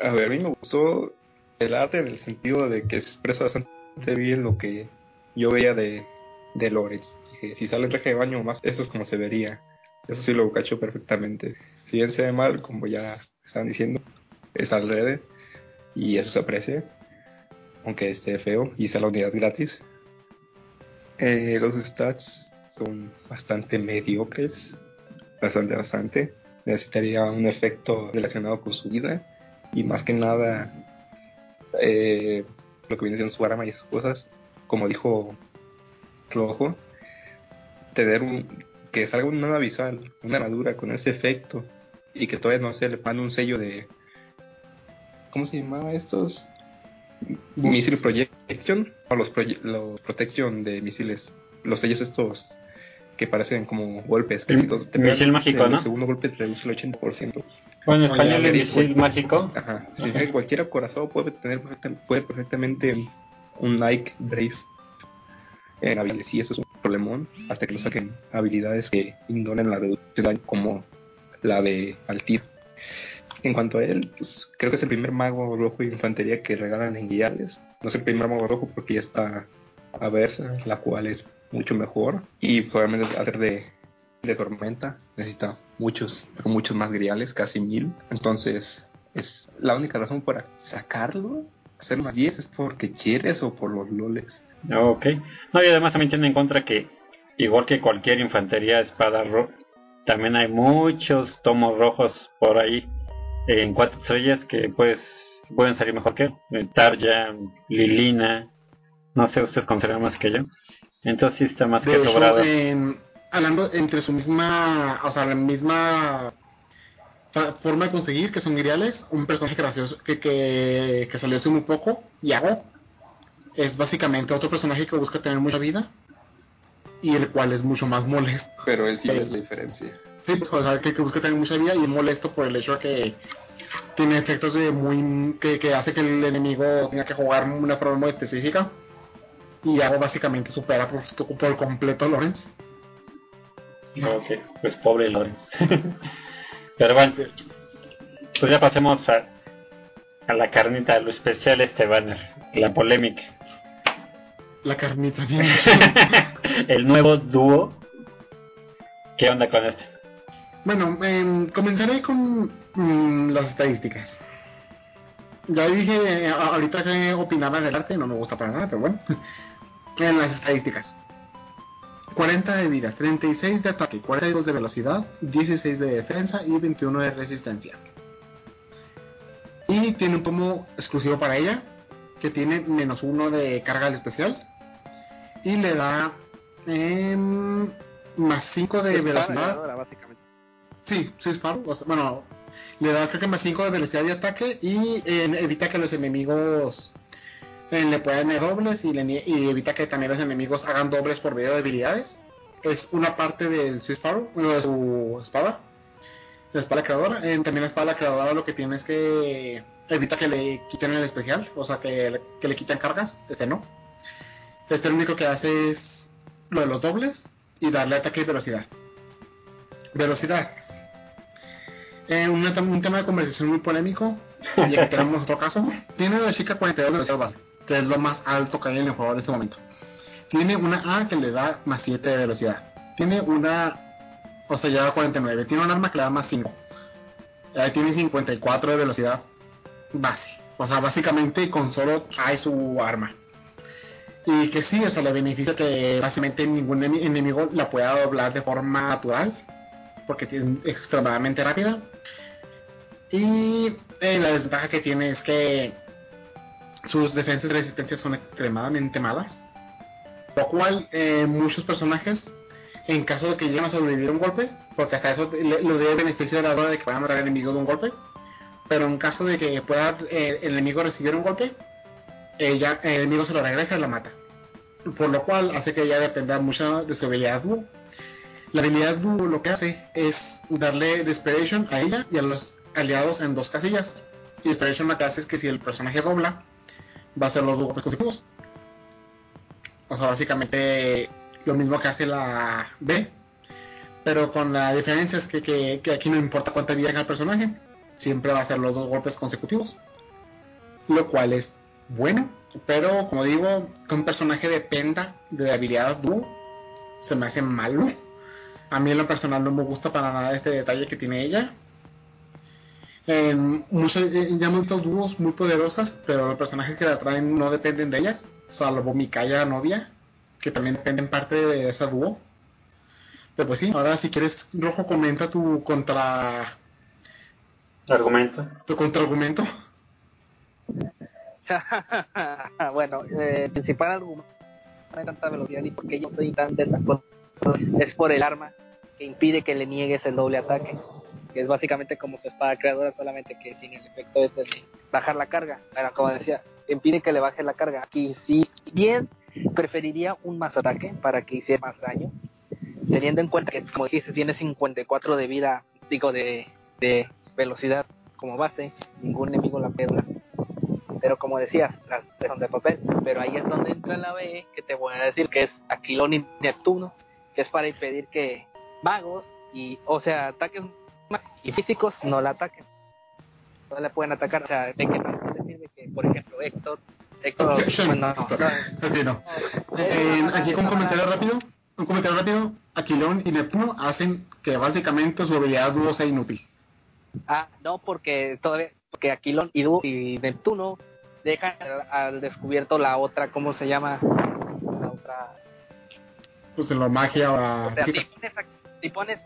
A ver, a mí me gustó el arte en el sentido de que expresa bastante bien lo que yo veía de, de Lorenz. Si sale el traje de baño más, eso es como se vería. Eso sí lo cacho perfectamente. Si bien se ve mal, como ya estaban diciendo, es al red y eso se aprecia. Aunque esté feo y sea la unidad gratis. Eh, los stats son bastante mediocres. Bastante, bastante. Necesitaría un efecto relacionado con su vida y más que nada eh, lo que viene siendo su arma y esas cosas, como dijo Rojo, tener un que salga una nueva visual, una armadura con ese efecto y que todavía no se le mande un sello de ¿cómo se llamaba estos? Missile Projection o los, proye- los Protection de misiles, los sellos estos que parecen como golpes. Que El si te misil mágico, el ¿no? segundo golpe te reduce el 80%. bueno, en español es ver, misil mágico. Ajá. Si cualquier acorazado puede tener puede perfectamente un Nike Brave en habilidades. Y eso es un problemón hasta que lo saquen habilidades que ignoren la reducción de daño como la de Altir. En cuanto a él, pues, creo que es el primer mago rojo de infantería que regalan en guiales. No es el primer mago rojo porque ya está a Versa, la cual es mucho mejor. Y probablemente hacer de, de tormenta necesita muchos, pero muchos más griales, casi mil. Entonces, es la única razón para sacarlo, hacer más 10 es porque quieres o por los loles. Ok. No, y además también tiene en contra que, igual que cualquier infantería espada roja, también hay muchos tomos rojos por ahí en cuatro estrellas que pues pueden salir mejor que él. Eh, Tarja, Lilina, no sé, ustedes consideran más que yo. Entonces está más De que hecho, sobrado. en- hablando entre su misma, o sea, la misma forma de conseguir, que son griales, un personaje gracioso que, que, que salió hace muy poco, Yago, es básicamente otro personaje que busca tener mucha vida y el cual es mucho más molesto. Pero él sí Sí. es la diferencia. Sí, pues, o sea, que, que busca tener mucha vida y es molesto por el hecho de que tiene efectos de muy que, que hace que el enemigo tenga que jugar de una forma muy específica. Y Yago básicamente supera por, por completo a Lorenz. Ok, pues pobre Lorenz. Pero bueno, pues ya pasemos a, a la carnita, a lo especial este banner, la polémica. La carnita bien. El nuevo dúo. ¿Qué onda con este? bueno, em, comenzaré con mm, las estadísticas. Ya dije eh, ahorita que opinaba del arte, no me gusta para nada, pero bueno. En las estadísticas. 40 de vida, 36 de ataque, 42 de velocidad, 16 de defensa y 21 de resistencia. Y tiene un tomo exclusivo para ella, que tiene menos uno de carga al especial. Y le da em, más 5 de Es velocidad. básicamente. Sí, sí, disparo. O sea, bueno, le da creo que más 5 de velocidad de ataque y eh, evita que los enemigos eh, le puedan dar dobles y, le y evita que también los enemigos hagan dobles por medio de habilidades. Es una parte del su disparo, de su espada. La espada creadora. Eh, también la espada creadora lo que tiene es que evita que le quiten el especial, o sea, que le, que le quiten cargas. Este no. Este lo único que hace es lo de los dobles y darle ataque y velocidad. Velocidad. Eh, un tema de conversación muy polémico. Y aquí tenemos otro caso. Tiene una chica 42 de base, que es lo más alto que hay en el juego en este momento. Tiene una A que le da más 7 de velocidad. Tiene una. O sea, lleva 49. Tiene un arma que le da más 5. Eh, tiene 54 de velocidad base. O sea, básicamente con solo hay su arma. Y que sí, o sea, le beneficia que básicamente ningún enemi- enemigo la pueda doblar de forma natural. Porque es extremadamente rápida. Y eh, la desventaja que tiene es que sus defensas y resistencias son extremadamente malas. Lo cual eh, muchos personajes, en caso de que lleguen a sobrevivir a un golpe, porque hasta eso le- lo dé beneficio de la duda de que puedan matar al enemigo de un golpe, pero en caso de que pueda eh, el enemigo recibir un golpe, ella, el enemigo se lo regresa y la mata. Por lo cual hace que ella dependa mucho de su habilidad dúo. La habilidad dúo lo que hace es darle Desperation a ella y a los aliados en dos casillas. Y Desperation lo que hace es que si el personaje dobla, va a ser los dos golpes consecutivos. O sea, básicamente lo mismo que hace la B. Pero con la diferencia es que, que, aquí no importa cuánta vida tenga el personaje, siempre va a ser los dos golpes consecutivos. Lo cual es bueno, pero como digo, que un personaje dependa de habilidades dúo, se me hace malo. A mí en lo personal no me gusta para nada este detalle que tiene ella. En muchos, eh, ya hemos visto dúos muy poderosas, pero los personajes que la traen no dependen de ellas, salvo Mikaya novia, que también depende en parte de esa dúo. Pero pues sí, ahora si quieres, Rojo, comenta tu contra Argumento. tu contraargumento. bueno, eh, el principal argumento no hay tanta velocidad y porque yo soy tan de esas cosas es por el arma que impide que le niegues el doble ataque. Que es básicamente como su espada creadora, solamente que sin el efecto ese de bajar la carga. Pero como decía, impide que le baje la carga. Aquí sí, bien, preferiría un más ataque para que hiciera más daño. Teniendo en cuenta que, como dijiste, tiene 54 de vida, digo, de, de velocidad como base, ningún enemigo la pierda. Pero como decías, las son de papel. Pero ahí es donde entra la B, que te voy a decir que es Aquilón y Neptuno, que es para impedir que magos y, o sea, ataques y físicos no la ataquen. No le pueden atacar, o sea, de que no se sirve que, por ejemplo, Héctor, Héctor, bueno, no, no. Eh, aquí con un comentario rápido, un comentario rápido, Aquilón y Neptuno hacen que básicamente su habilidad dúo sea inútil. Ah, no, porque todavía, porque Aquilón y, Neptuno dejan al, al descubierto la otra, ¿cómo se llama? La otra. Pues en la magia o la... Sea, si pones, a- si pones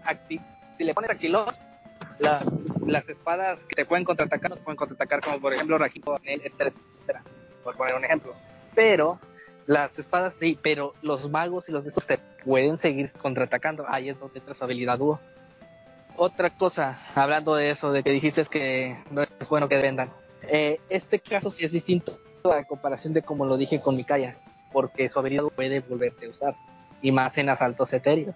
si le pones Aquilón, las, espadas que te pueden contraatacar, no te pueden contraatacar, como por ejemplo Rajito, etcétera, etcétera, por poner un ejemplo. Pero las espadas sí, pero los magos y los de estos te pueden seguir contraatacando. Ahí es donde entra su habilidad dúo. Otra cosa, hablando de eso, de que dijiste que no es bueno que vendan. Eh, este caso sí es distinto a comparación de como lo dije con Mikaya, porque su habilidad puede volverse a usar, y más en asaltos etéreos,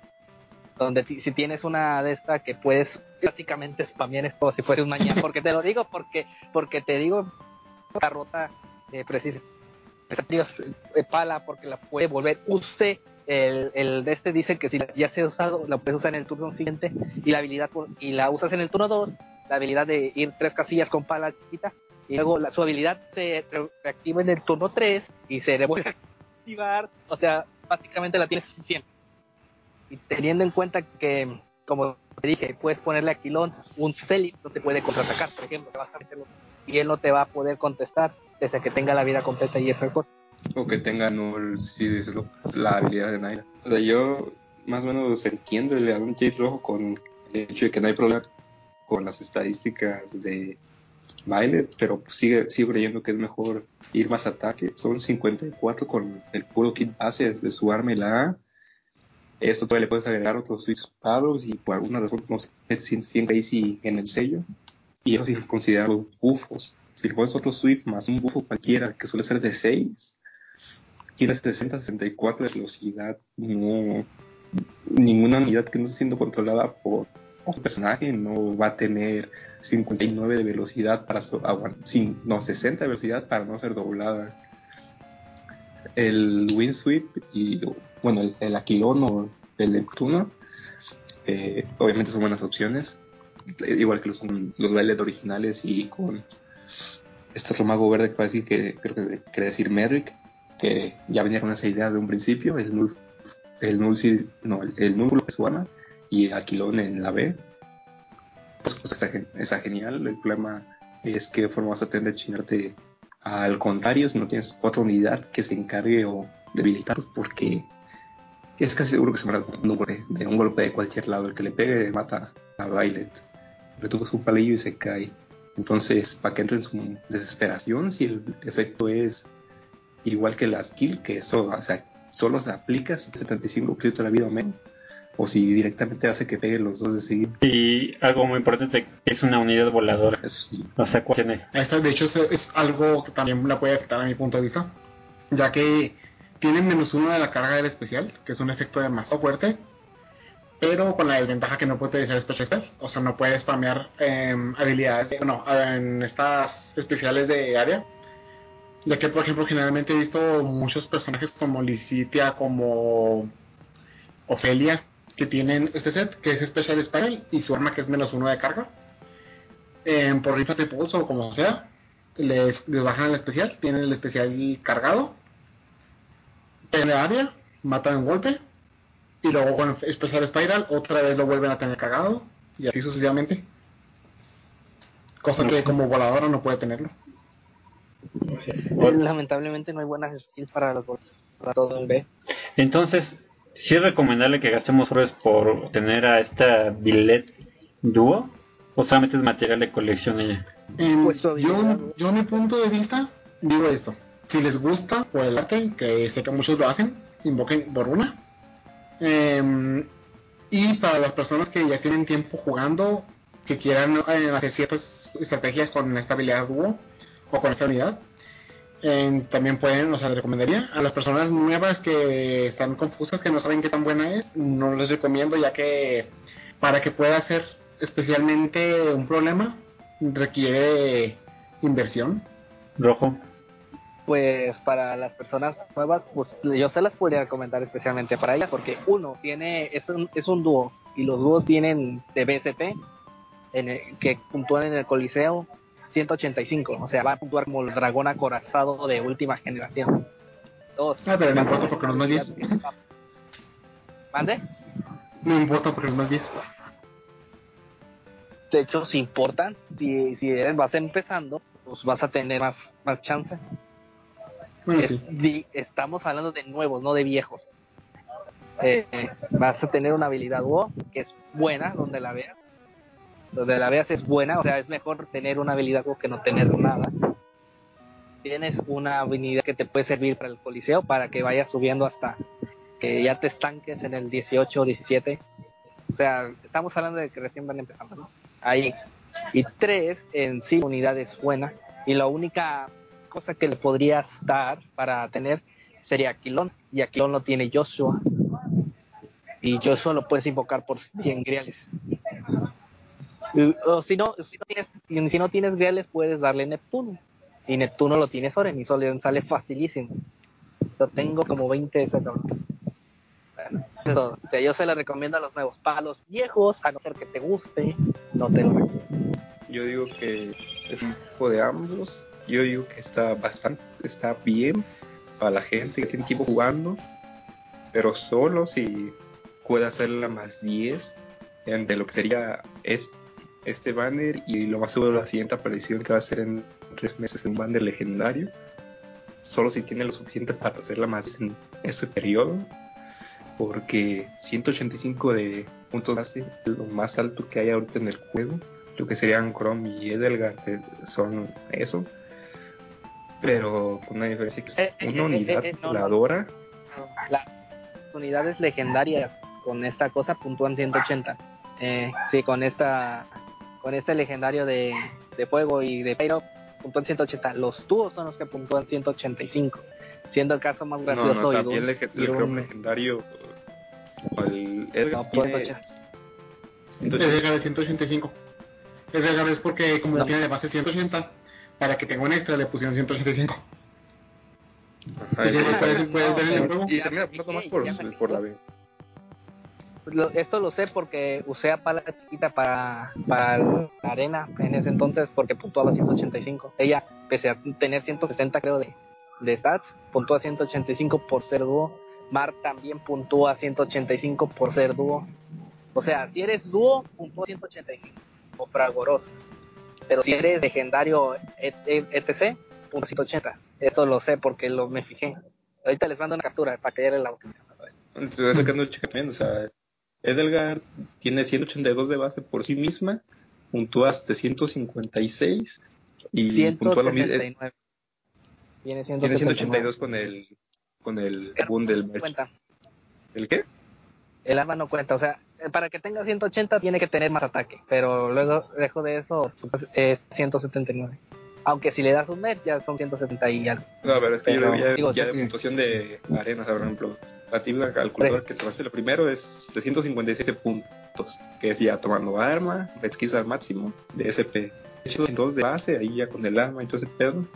donde si tienes una de estas que puedes básicamente spamear es como si fuera un mañana, porque te lo digo, porque porque te digo la rota eh, precisa eh, pala porque la puede volver. Use el, el de este dice que si ya se ha usado la puedes usar en el turno siguiente y la habilidad y la usas en el turno 2 la habilidad de ir tres casillas con pala chiquita y luego la, su habilidad se re- reactiva en el turno 3 y se devuelve a activar. O sea básicamente la tienes siempre y teniendo en cuenta que como te dije puedes ponerle a Quilón un Celic no te puede contraatacar por ejemplo vas a meterlo y él no te va a poder contestar desde que tenga la vida completa y esa cosa O que tenga null, si es la habilidad de Naira. O sea, yo más o menos entiendo el Advantage rojo con el hecho de que no hay problema con las estadísticas de Violet, pero sigue, sigo creyendo que es mejor ir más ataque. Son 54 con el puro kit base de su arma y la A. Esto todavía le puedes agregar otros disparos y por alguna razón no sé si 100 crazy en el sello. Y eso considerar los buffos. Si le pones otro sweep más un buffo cualquiera que suele ser de 6, tienes 364 de velocidad. No, ninguna unidad que no esté siendo controlada por otro personaje no va a tener 59 de velocidad para so- aguant- sin, no 60 de velocidad para no ser doblada. El Windsweep y bueno el, Aquilón o el Neptuno eh, obviamente son buenas opciones igual que los, los Violet originales y con este otro mago verde que va decir que creo que quiere decir Merrick que ya venía con esa idea de un principio el null el null no el, el null es su arma y Aquilón en la B. Pues, pues está, gen- está genial el problema es que forma vas a tener de chingarte al contrario si no tienes otra unidad que se encargue o debilitarlos porque es casi seguro que se muera de un golpe, de un golpe de cualquier lado. El que le pegue mata a Violet. Le tuvo un palillo y se cae. Entonces, para que entre en su desesperación, si el efecto es igual que la skill, que eso solo se aplica si 75% de la vida o menos, o si directamente hace que peguen los dos de seguir, Y algo muy importante es una unidad voladora. eso sí. O sea, ¿cuál tiene? Esta, de hecho, es, es algo que también la puede afectar a mi punto de vista, ya que tiene menos uno de la carga del especial, que es un efecto demasiado fuerte, pero con la desventaja que no puede utilizar Special Spell, o sea, no puede spamear em, habilidades, de- no, en estas especiales de área, ya que, por ejemplo, generalmente he visto muchos personajes como Licitia, como Ofelia, que tienen este set, que es Special Spiral, y su arma que es menos uno de carga, por rifas de pulso o como sea, les, les bajan el especial, tienen el especial cargado, el área, matan un golpe, y luego con el especial Spiral otra vez lo vuelven a tener cargado, y así sucesivamente. Cosa que como voladora no puede tenerlo. Lamentablemente no hay buenas skills para los para todo en B. Entonces, sí es recomendable que gastemos horas por tener a esta Billet Duo. O solamente es material de colección ella. Em, Pues su habilidad, yo, yo, a mi punto de vista, digo esto. Si les gusta por el arte, que sé que muchos lo hacen, invoquen por una. Em, y para las personas que ya tienen tiempo jugando, que quieran eh, hacer ciertas estrategias con esta habilidad dúo o con esta unidad, em, también pueden, o sea, les recomendaría. A las personas nuevas que están confusas, que no saben qué tan buena es, no les recomiendo, ya que para que pueda ser especialmente un problema, requiere inversión. Rojo. Pues para las personas nuevas, pues yo se las podría recomendar especialmente para ellas, porque uno tiene es un, es un dúo y los dúos tienen de BSP en el- que puntúan en el Coliseo 185. O sea, va a puntuar como el dragón acorazado de última generación. Dos. Ah, pero no importa porque no es más 10. ¿Mande? No importa porque es más 10. De hecho, si importan, si, si eres, vas empezando, pues vas a tener más, más chance. Bueno, Es- sí. di- estamos hablando de nuevos, no de viejos. Eh, vas a tener una habilidad WoW que es buena donde la veas. Donde la veas es buena, o sea, es mejor tener una habilidad que no tener nada. Tienes una habilidad que te puede servir para el coliseo para que vayas subiendo hasta que ya te estanques en el 18 o 17. O sea, estamos hablando de que recién van empezando, ¿no? Ahí. Y tres, en sí, unidad es buena. Y la única cosa que le podrías dar para tener sería Aquilón. Y Aquilón lo tiene Joshua. Y Joshua lo puedes invocar por 100 griales. O si no, si no tienes, si no tienes puedes darle Neptuno. Y Neptuno lo tiene Soren. Y Soren sale facilísimo. Yo tengo como 20 de ese cabrón. Eso. O sea, yo se lo recomiendo a los nuevos. Para los viejos, a no ser que te guste, no te lo recomiendo. Yo digo que es un poco de ambos. Yo digo que está bastante, está bien para la gente que tiene tiempo jugando, pero solo si puede hacer la más 10 en- de lo que sería es- este banner y lo más seguro la siguiente aparición que va a ser en tres meses en un banner legendario. Solo si tiene lo suficiente para hacerla más en ese periodo, porque 185 de puntos base es lo más alto que hay ahorita en el juego lo que serían Chrome y Edelgard eh, son eso pero con una diferencia que es Eh, eh, una eh, unidad eh, no, no. voladora Las unidades legendarias con esta cosa puntúan 180. Eh, sí, con esta con este legendario de, de fuego y de Pyro puntúan 180. Los tubos son los que puntúan 185. Siendo el caso más no, gracioso no, y también un- lege- y el un- legendario el Edelgard No, pues, tiene 180. 180. Es de 185. Es de es porque como No. tiene de base 180, para que tenga un extra le pusieron 185. Ajá, Y y- el no, juego. y también apunta más por, por la B Lo- esto lo sé porque usé a Pala chiquita para, para la arena en ese entonces porque puntuaba 185. Ella, pese a tener 160 creo de, de stats, puntúa 185 por ser dúo. Mar también puntúa 185 por ser dúo. O sea, si eres dúo, puntúa 185 o fragoroso. Pero si eres legendario et- et- etc, punto 180. Eso lo sé porque lo me fijé. Ahorita les mando una captura para que ya la Estoy sacando el cheque también, o sea, Edelgard tiene 182 de base por sí misma, puntúa hasta 156 y puntúa lo mismo. 179. Tiene Tiene 179. 182 con el con el boom del no merch. cuenta. ¿El qué? El arma no cuenta. O sea, eh, para que tenga 180 tiene que tener más ataque. Pero luego, dejo de eso, es 179. Aunque si le das un merch ya son 170 y algo. No, ver, es que yo Pero, le vi ya, digo, ya sí. de puntuación de arenas, por ejemplo. La tabla calculadora que te hace lo primero es de 157 puntos, que es ya tomando arma, pesquisa al máximo, de SP. 102 de base, ahí ya con el arma y todo ese pedo.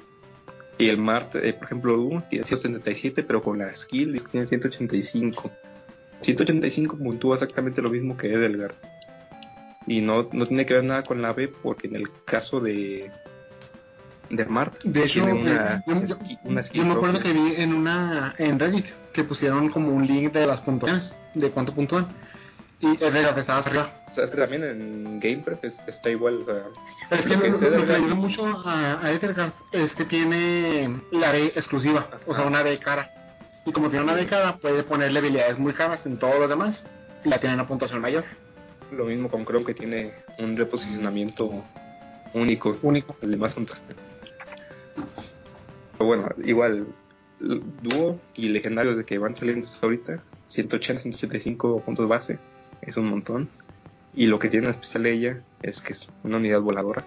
Y el Mart, eh, por ejemplo, U tiene 177, pero con la skill dice que tiene 185. 185 puntúa exactamente lo mismo que Edelgard. Y no, no tiene que ver nada con la B, porque en el caso de, de Mart, De hecho, tiene una, eh, yo, yo- una skill yo me acuerdo propia. que vi en una en Reddit que pusieron como un link de las puntuaciones, de cuánto puntúan. Y que estaba arriba. O sea, es que también en Game Prep es- está igual. O sea, Es que Lo que lo, que ayuda mucho a, a es que tiene la B exclusiva, o sea, una B cara. Y como tiene una B cara, puede ponerle habilidades muy caras en todos los demás y la tiene una puntuación mayor, lo mismo con Chrome que tiene un reposicionamiento único, único. el de más puntos. Pero bueno, igual, dúo y legendarios de que van saliendo ahorita, 180, 185 puntos base, es un montón. Y lo que tiene en especial ella es que es una unidad voladora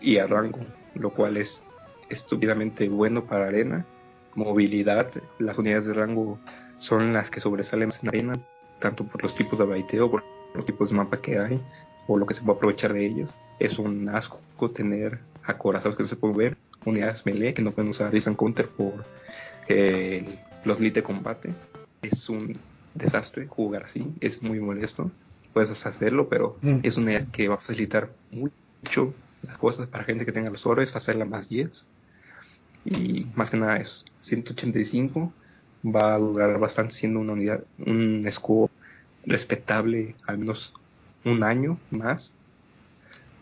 y a rango, lo cual es estúpidamente bueno para arena. Movilidad, las unidades de rango son las que sobresalen más en arena, tanto por los tipos de baiteo, por los tipos de mapa que hay, o lo que se puede aprovechar de ellos. Es un asco tener acorazados que no se pueden ver, unidades melee que no pueden usar Distant Counter por eh, los lead de combate. Es un desastre jugar así, es muy molesto. puedes hacerlo, pero Mm. es una idea que va a facilitar mucho las cosas para gente que tenga los orbes, hacerla más 10. Y más que nada es 185 va a durar bastante siendo una unidad, un escudo respetable al menos un año más,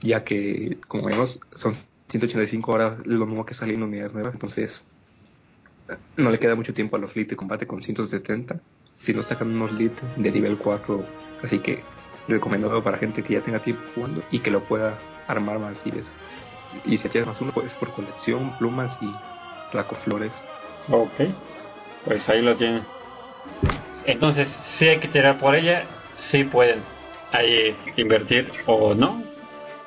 ya que como vemos son 185 horas lo mismo que salen unidades nuevas, entonces no le queda mucho tiempo a los lead de combate con 170 si no sacan unos lead de nivel 4 así que recomendado para gente que ya tenga tiempo jugando y que lo pueda armar más veces y si tienes más uno pues por colección plumas y flores Ok, pues ahí lo tienen. Entonces, si hay que tirar por ella, sí pueden ahí invertir o no,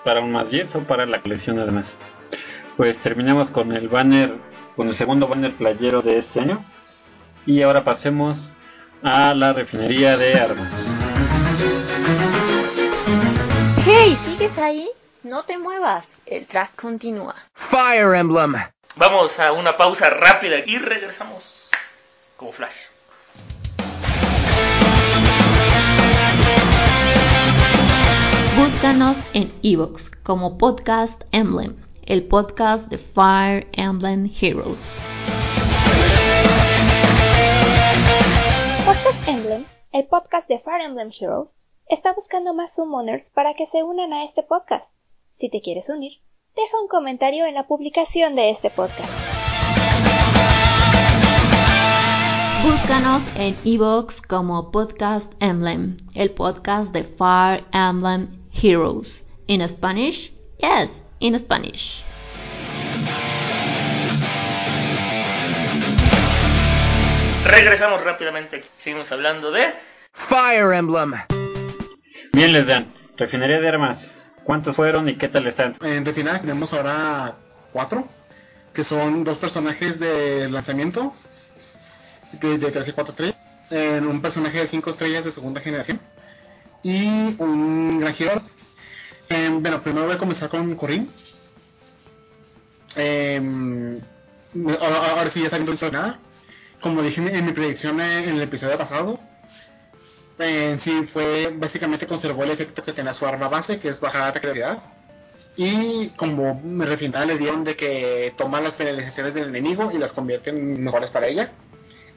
para un más 10 o para la colección además. Pues terminamos con el banner, con el segundo banner playero de este año. Y ahora pasemos a la refinería de armas. Hey, ¿sigues ahí? No te muevas. El track continúa. Fire Emblem. Vamos a una pausa rápida y regresamos como flash. Búscanos en Evox como Podcast Emblem, el podcast de Fire Emblem Heroes. Podcast Emblem, el podcast de Fire Emblem Heroes, está buscando más summoners para que se unan a este podcast. Si te quieres unir, deja un comentario en la publicación de este podcast. Búscanos en Evox como Podcast Emblem, el podcast de Fire Emblem Heroes. In Spanish? Yes, in Spanish. Regresamos rápidamente. Seguimos hablando de Fire Emblem. Bien les dan, refinería de armas. ¿Cuántos fueron y qué tal están? En refinadas tenemos ahora cuatro, que son dos personajes de lanzamiento, de, de 3 y 4 estrellas, en un personaje de 5 estrellas de segunda generación y un gran Em, bueno, primero voy a comenzar con Corín. Em, ahora, sí ya sabiendo nada. Como dije en, mi predicción en, el episodio pasado, en sí fue básicamente conservó el efecto que tenía su arma base, que es bajar de habilidad. Y como me refinada le dieron de que toma las penalizaciones del enemigo y las convierte en mejores para ella,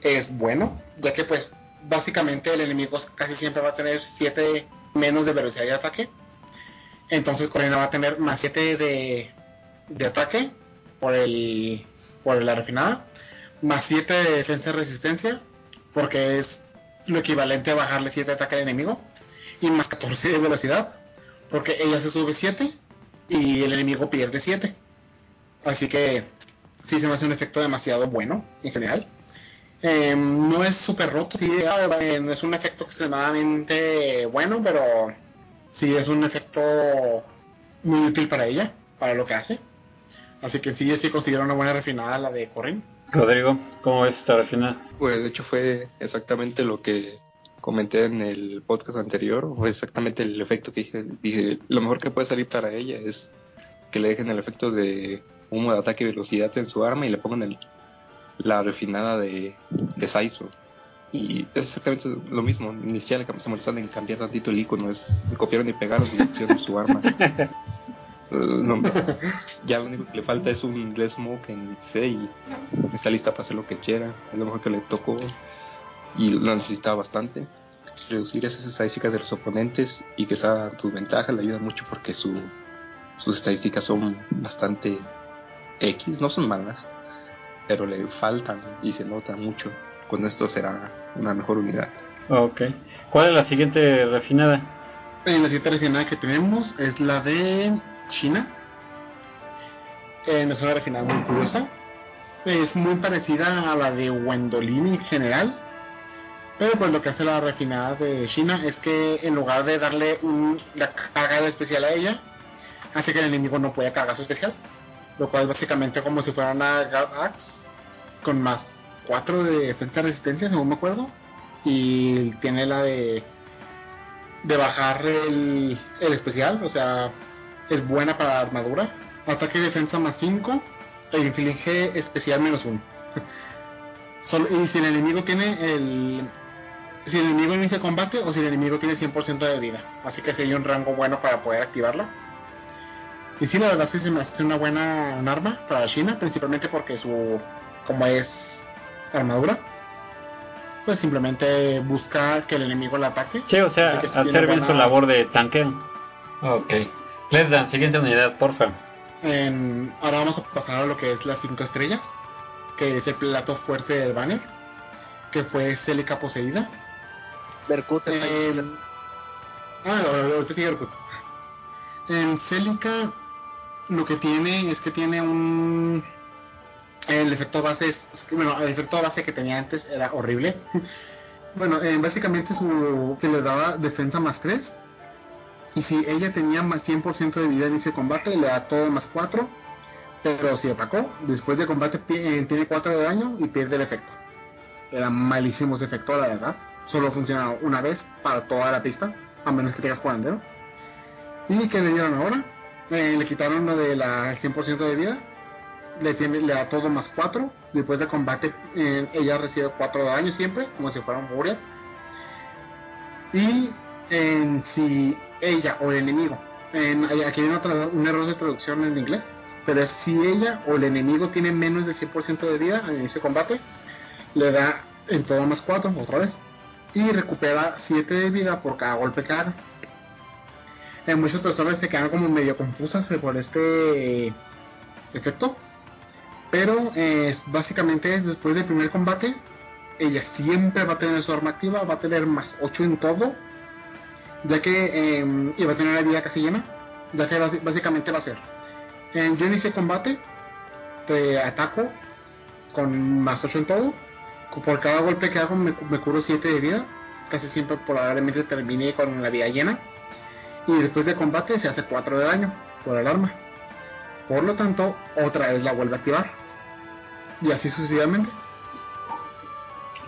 es bueno, ya que pues básicamente el enemigo casi siempre va a tener 7 menos de velocidad de ataque. Entonces Corina va a tener más 7 de, de ataque por el por la refinada, más 7 de defensa y resistencia, porque es lo equivalente a bajarle 7 de ataque al enemigo, y más 14 de velocidad, porque ella se sube 7 y el enemigo pierde 7. Así que sí se me hace un efecto demasiado bueno en general. Eh, no es súper roto, sí, eh, es un efecto extremadamente bueno, pero sí es un efecto muy útil para ella, para lo que hace. Así que sí, sí considero una buena refinada la de Corin. Rodrigo, ¿cómo ves esta refinada? Pues de hecho fue exactamente lo que comenté en el podcast anterior, fue exactamente el efecto que dije, dije, lo mejor que puede salir para ella es que le dejen el efecto de humo de ataque y velocidad en su arma y le pongan el, la refinada de, de Saizo. Y es exactamente lo mismo, ni siquiera se molestan en cambiar tantito el icono, es copiaron y pegaron la opción de su arma. Uh, no, ya lo único que le falta es un Red Smoke en C y está lista para hacer lo que quiera. Es lo mejor que le tocó y lo necesitaba bastante. Reducir esas estadísticas de los oponentes y que sea tu ventaja le ayuda mucho porque su, sus estadísticas son bastante X, no son malas, pero le faltan y se nota mucho. Con esto será una mejor unidad. Ok. ¿Cuál es la siguiente refinada? Eh, la siguiente refinada que tenemos es la de China. Eh, es una refinada muy curiosa. Es muy parecida a la de Wendolin en general. Pero pues lo que hace la refinada de China es que en lugar de darle un, la carga de especial a ella, hace que el enemigo no pueda cargar su especial. Lo cual es básicamente como si fuera una Guard Axe con más 4 de defensa resistencia, según me acuerdo. Y tiene la de de bajar el, el especial, o sea, es buena para armadura. Ataque y defensa más 5 e inflige especial menos 1. Solo, y si el enemigo tiene el, si el enemigo inicia combate o si el enemigo tiene 100% de vida. Así que sería un rango bueno para poder activarla. Y sí, la verdad sí se me hace una buena arma para China, principalmente porque su, como es armadura, pues simplemente busca que el enemigo la ataque. Sí, o sea, tiene hacer bien su labor de tanqueo. Ok. Les dan, siguiente unidad, porfa. En- ahora vamos a pasar a lo que es las 5 estrellas, que es el plato fuerte del banner, que fue Celica poseída. Berkut Eh. Ah, ahorita sigue punto. En Celica lo que tiene es que tiene un... El efecto base es... que, bueno, el efecto base que tenía antes era horrible. bueno, eh, básicamente su... que le daba defensa más 3. Y si ella tenía más 100% de vida en de combate, le da todo más 4. Pero si atacó, después de combate eh, tiene 4 de daño y pierde el efecto. Era malísimo ese efecto, la verdad. Solo funciona una vez para toda la pista, a menos que tengas curandero. ¿Y qué le dieron ahora? Eh, le quitaron lo de la 100% de vida. Le, tiene, le da todo más 4. Después de combate, eh, ella recibe 4 de daño siempre, como si fuera un Furia. Y en si ella o el enemigo, en, aquí hay una un error de traducción en inglés, pero si ella o el enemigo tiene menos de 100% de vida al inicio de combate, le da en todo más 4 otra vez. Y recupera 7 de vida por cada golpe que haga. Eh, muchas personas se quedan como medio confusas por este eh, efecto. Pero eh, básicamente después del primer combate, ella siempre va a tener su arma activa, va a tener más 8 en todo. Ya que eh, y va a tener la vida casi llena. Ya que básicamente va a ser. eh, yo inicié combate, te ataco con más 8 en todo. Por cada golpe que hago me curo 7 de vida. Casi siempre probablemente terminé con la vida llena. Y después de combate se hace 4 de daño por el arma. Por lo tanto, otra vez la vuelve a activar. Y así sucesivamente.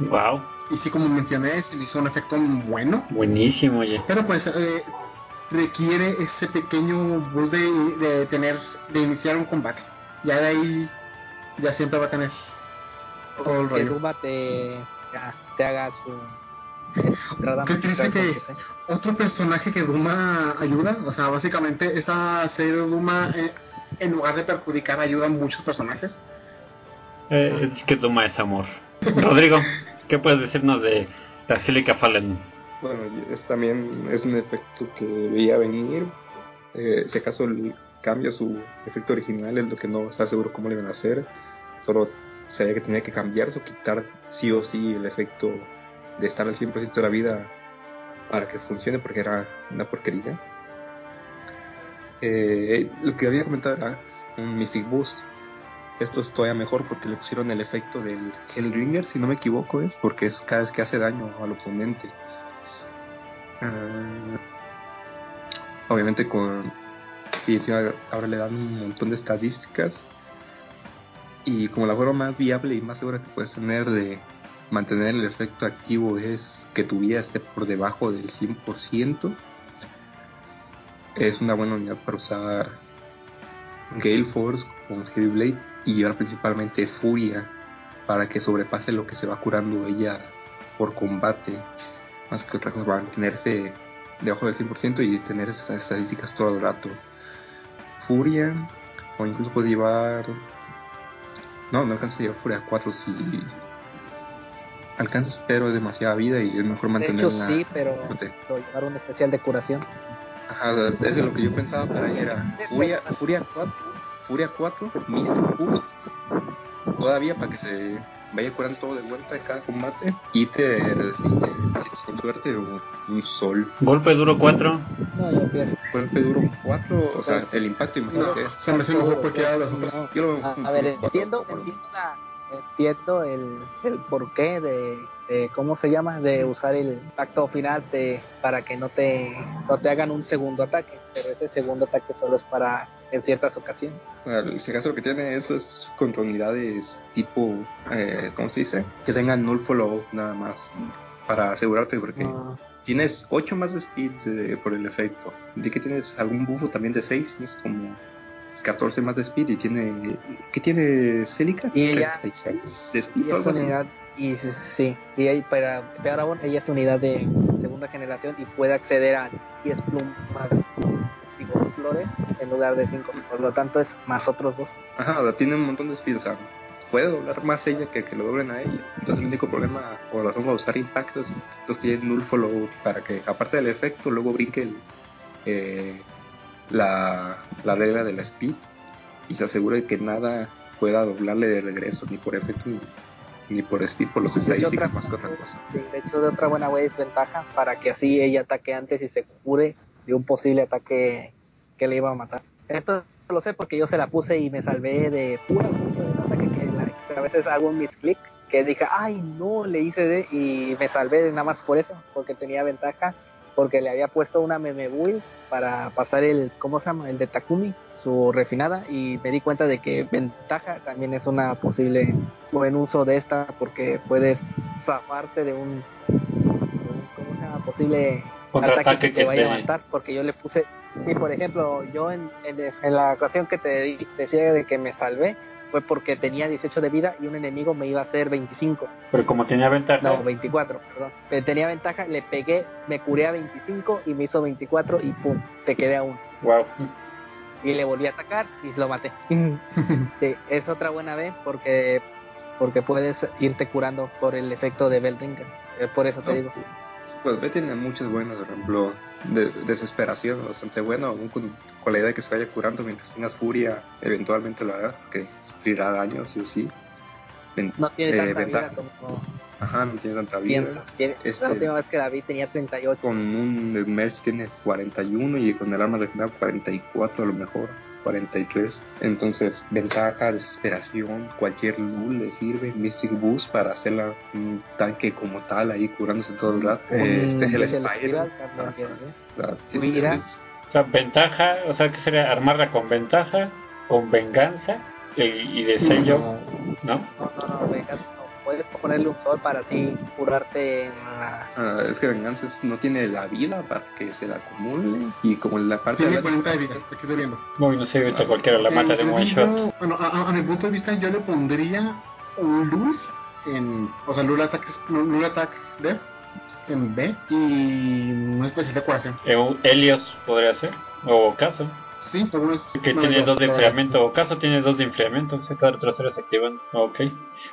Wow, Y sí, como mencioné, se le hizo un efecto bueno. buenísimo, oye. Pero pues eh, requiere ese pequeño boost de, de tener, de iniciar un combate. Ya de ahí, ya siempre va a tener todo el que rollo. Duma te, te haga su Qué triste que-. Otro personaje que Duma ayuda, o sea, básicamente esa serie de Duma, eh, en lugar de perjudicar, ayuda a muchos personajes. Eh, es que Duma es amor. Rodrigo, ¿qué puedes decirnos de la Silica Fallen? Bueno, es también es un efecto que veía venir. Eh, si acaso cambia su efecto original, es lo que no está seguro cómo le iban a hacer. Solo sabía que tenía que cambiarse o quitar sí o sí el efecto de estar al 100% de la vida para que funcione, porque era una porquería. Eh, lo que había comentado era un Mystic Boost. Esto es todavía mejor porque le pusieron el efecto del Hellringer, si no me equivoco, es porque es cada vez que hace daño al oponente. Ah, obviamente con y encima ahora le dan un montón de estadísticas. Y como la forma más viable y más segura que puedes tener de mantener el efecto activo es que tu vida esté por debajo del 100% es una buena unidad para usar Gale Force con Heavy Blade y ahora principalmente Furia para que sobrepase lo que se va curando ella por combate más que otra cosa va a mantenerse debajo del 100% y tener esas estadísticas todo el rato. Furia, o incluso puede llevar. No, no alcanza a llevar Furia 4 si. Alcanzas, pero es demasiada vida y es mejor De hecho, sí, pero llevar un especial de curación. Ajá, eso es lo que yo pensaba, pero ahí era Furia, Furia 4, Furia 4, Mystic Boost, todavía para que se vaya curando todo de vuelta en cada combate y te, si te si sin suerte un, un sol. Golpe duro 4. No, yo pierdo. Golpe duro 4, o sea, el impacto imagino No, que es. se me hace mejor cualquiera de las otras. No. Yo lo veo A, un a ver, cuatro, entiendo, cuatro. entiendo, la- entiendo el, el porqué de, de, ¿cómo se llama? De usar el impacto final de, para que no te, no te hagan un segundo ataque, pero ese segundo ataque solo es para en ciertas ocasiones. Bueno, si acaso lo que tiene eso es unidades tipo, eh, ¿cómo se dice? Que tengan null follow nada más para asegurarte porque Ah, tienes 8 más de speed eh, por el efecto. De que tienes algún bufo también de 6, es como 14 más de speed y tiene... ¿Qué tiene Celica? Y ella- 36 de speed y esa unidad, Y sí, y ahí para peor aún, ella es unidad de segunda generación y puede acceder a 10 plumas, flores en lugar de 5. Por lo tanto, es más otros dos. Ajá, sea, tiene un montón de speed, o sea, puede doblar más ella que que lo doblen a ella. Entonces el único problema o razón para usar impactos, entonces tiene null follow para que aparte del efecto luego brinque el, eh, la, la regla de la speed y se asegure de que nada pueda doblarle de regreso ni por efecto ni, ni por speed por los estadísticas otra- más que otra cosa. Sí, de hecho, de otra buena wey es ventaja para que así ella ataque antes y se cure de un posible ataque que le iba a matar. Esto lo sé porque yo se la puse y me salvé de pura que, la- a veces hago un misclick que dije, ay no, le hice de y me salvé nada más por eso, porque tenía ventaja, porque le había puesto una meme build para pasar el, ¿cómo se llama? El de Takumi, su refinada, y me di cuenta de que ventaja también es una posible buen uso de esta porque puedes zafarte de un, de un, ¿cómo se llama? posible Contraataque ataque que te vaya a matar porque yo le puse sí por ejemplo yo en, en, en la ocasión que te di- decía de que me salvé fue porque tenía 18 de vida y un enemigo me iba a hacer 25 Pero como tenía ventaja, no 24 perdón Eh, tenía ventaja le pegué me curé a 25 y me hizo 24 y pum te quedé a uno wow. y le volví a atacar y lo maté Sí, es otra buena B porque porque puedes irte curando por el efecto de Bellringer. Eh, por eso te Oh. digo. Pues B tiene muchas buenas, por ejemplo, de, desesperación, bastante bueno, aún con, con la idea de que se vaya curando mientras tengas furia, eventualmente lo harás, porque sufrirá daño, sí o sí. Ven- No tiene eh, tanta ventaja. vida como Ajá, no tiene tanta vida. Tiene- Este- La última vez que la vi tenía 38. Con un merch tiene 41 y con el arma refinada 44 a lo mejor. 43 entonces ventaja desesperación cualquier lul le sirve Mystic Boost para hacerla un tanque como tal ahí curándose todo el rato eh, Special ¿eh? Sea, tiene- Mira. O sea, ventaja, o sea, que sería armarla con ventaja, con venganza y, y de sello, ¿no? No, no, no, venga, no. Puedes ponerle un sol para así curarte en la... ah, es que venganza no tiene la vida para que se la acumule y como la parte Tiene de la- 40 de vida, aquí estoy viendo. Uy, no sé, ahorita cualquiera la mata Eh, de one digo, shot. Bueno, a, a- a mi punto de vista yo le pondría un Lul en, o sea, Lul Attack, Lul Attack Death en B y un especial de curación. Eh, Helios podría ser, o Caso, Sí, algunos que no, tiene dos de pero- enfriamiento, o Caso tiene dos de enfriamiento, o sea, cada retroceso se activan. Ok.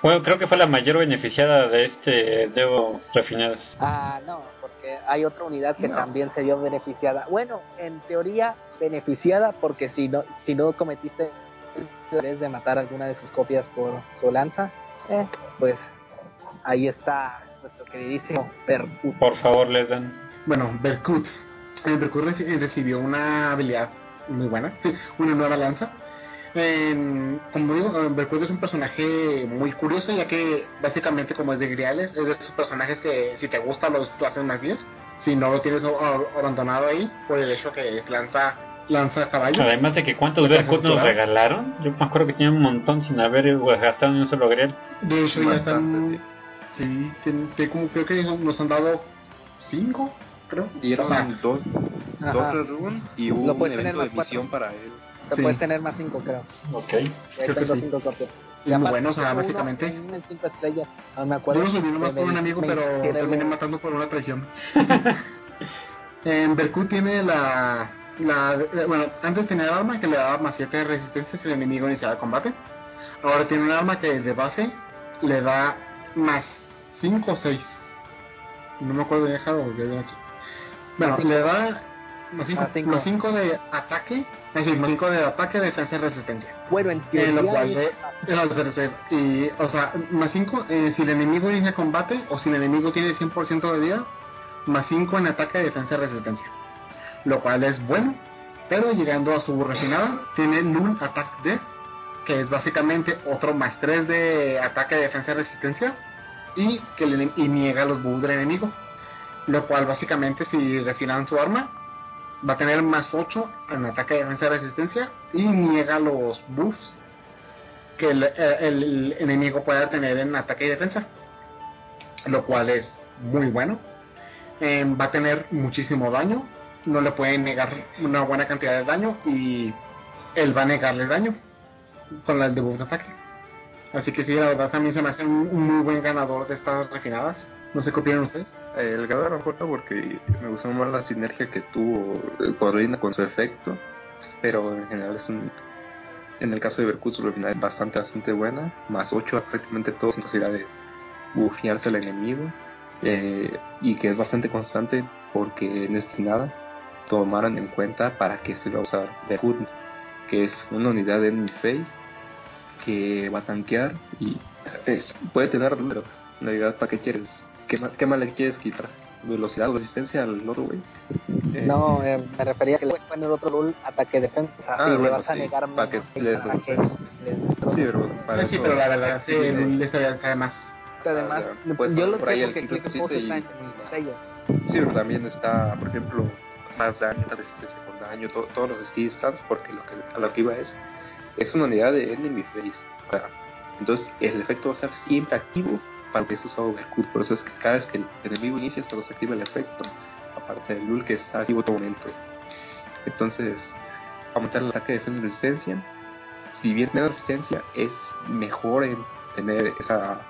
Bueno, creo que fue la mayor beneficiada de este Debo Refinadas. Ah, no, porque hay otra unidad que No. también se vio beneficiada. Bueno, en teoría beneficiada porque si no si no cometiste la vez de matar alguna de sus copias por su lanza, eh, pues ahí está nuestro queridísimo Percut. Por favor, les dan. Bueno, Berkut. Eh, Berkut reci- recibió una habilidad muy buena, una nueva lanza. En- como digo, eh, Berkut es un personaje muy curioso, ya que básicamente, como es de Griales, es de esos personajes que si te gusta lo, lo haces más bien. Si no lo tienes abandonado ahí, por el hecho que es lanza, lanza a caballo. Además de que cuántos ¿Estás Berkut nos regalaron, yo me acuerdo que tenía un montón sin haber eh, gastado ni un solo grial. De hecho, ya están. Sí, tiene- tiene como creo que nos han dado cinco, creo. dieron O sea, dos, Ajá. dos run y Lo un puedes tener evento de más misión para él. Te Sí. puedes tener más cinco, creo. Ok. Y ahí Creo que tengo sí. cinco copias. y muy aparte bueno, o sea, uno básicamente. En en cinco estrellas, no me acuerdo. Yo lo subí nomás por un amigo, me pero terminé algo- matando por una traición. en Berkut tiene la, la. eh, Bueno, antes tenía el arma que le daba más 7 de resistencia si el enemigo iniciaba el combate. Ahora tiene un arma que de base le da más 5 o 6. No me acuerdo de dejarlo porque había aquí. Bueno, le da más 5 Más cinco. más cinco de ataque. Es decir, más 5 de ataque, defensa y resistencia. Bueno, en teoría... lo cual es- de, los y, o sea, más 5 si el enemigo inicia combate o si el enemigo tiene 100% de vida, más 5 en ataque, defensa y resistencia. Lo cual es bueno, pero llegando a su refinada, tiene Null Attack Death, que es básicamente otro más 3 de ataque, defensa y resistencia, y que enem- y niega los buffs del enemigo. Lo cual básicamente si refinan su arma, va a tener más 8 en ataque, defensa y resistencia, y niega los buffs que el, eh, el enemigo pueda tener en ataque y defensa, lo cual es muy bueno. Eh, va a tener muchísimo daño, no le pueden negar una buena cantidad de daño y él va a negarle daño con el debuff de ataque. Así que sí, la verdad también se me hace un, un muy buen ganador de estas refinadas. No sé qué opinan ustedes. El ganador a lo mejor no, porque me gustó más la sinergia que tuvo Corrina con su efecto, pero en general es un... En el caso de Berkut su refinada es bastante, bastante buena, más 8 a prácticamente todo sin necesidad de bufearse al enemigo, eh, y que es bastante constante porque en este nada tomaron en cuenta para qué se va a usar Berkut, que es una unidad de enemy face que va a tanquear y es- puede tener, pero realidad, ¿para qué quieres? ¿Qué más, qué más le quieres quitar? ¿Velocidad o resistencia al otro güey? Eh, No, eh, me refería a que le puedes poner otro rule ataque defensa. Ah, le bueno, vas a sí, negar para que menos les para que les. Sí, pero para sí, eso- pero la verdad, sí, el- estaría, estaría más. Además, Ah, puedes yo lo por ahí el Click que existe está en. Sí, pero también está, por ejemplo, más daño, la resistencia con daño, to- todos los skill stats, porque lo que, a lo que iba es, es una unidad de enemy face. O sea, entonces el efecto va a estar siempre activo para que se usa Overcooked. Por eso es que cada vez que el enemigo inicia es cuando se activa el efecto, aparte del Lul que está activo todo momento. Entonces, aumentar el ataque de defensa y resistencia. Si bien menos resistencia, es mejor en tener esa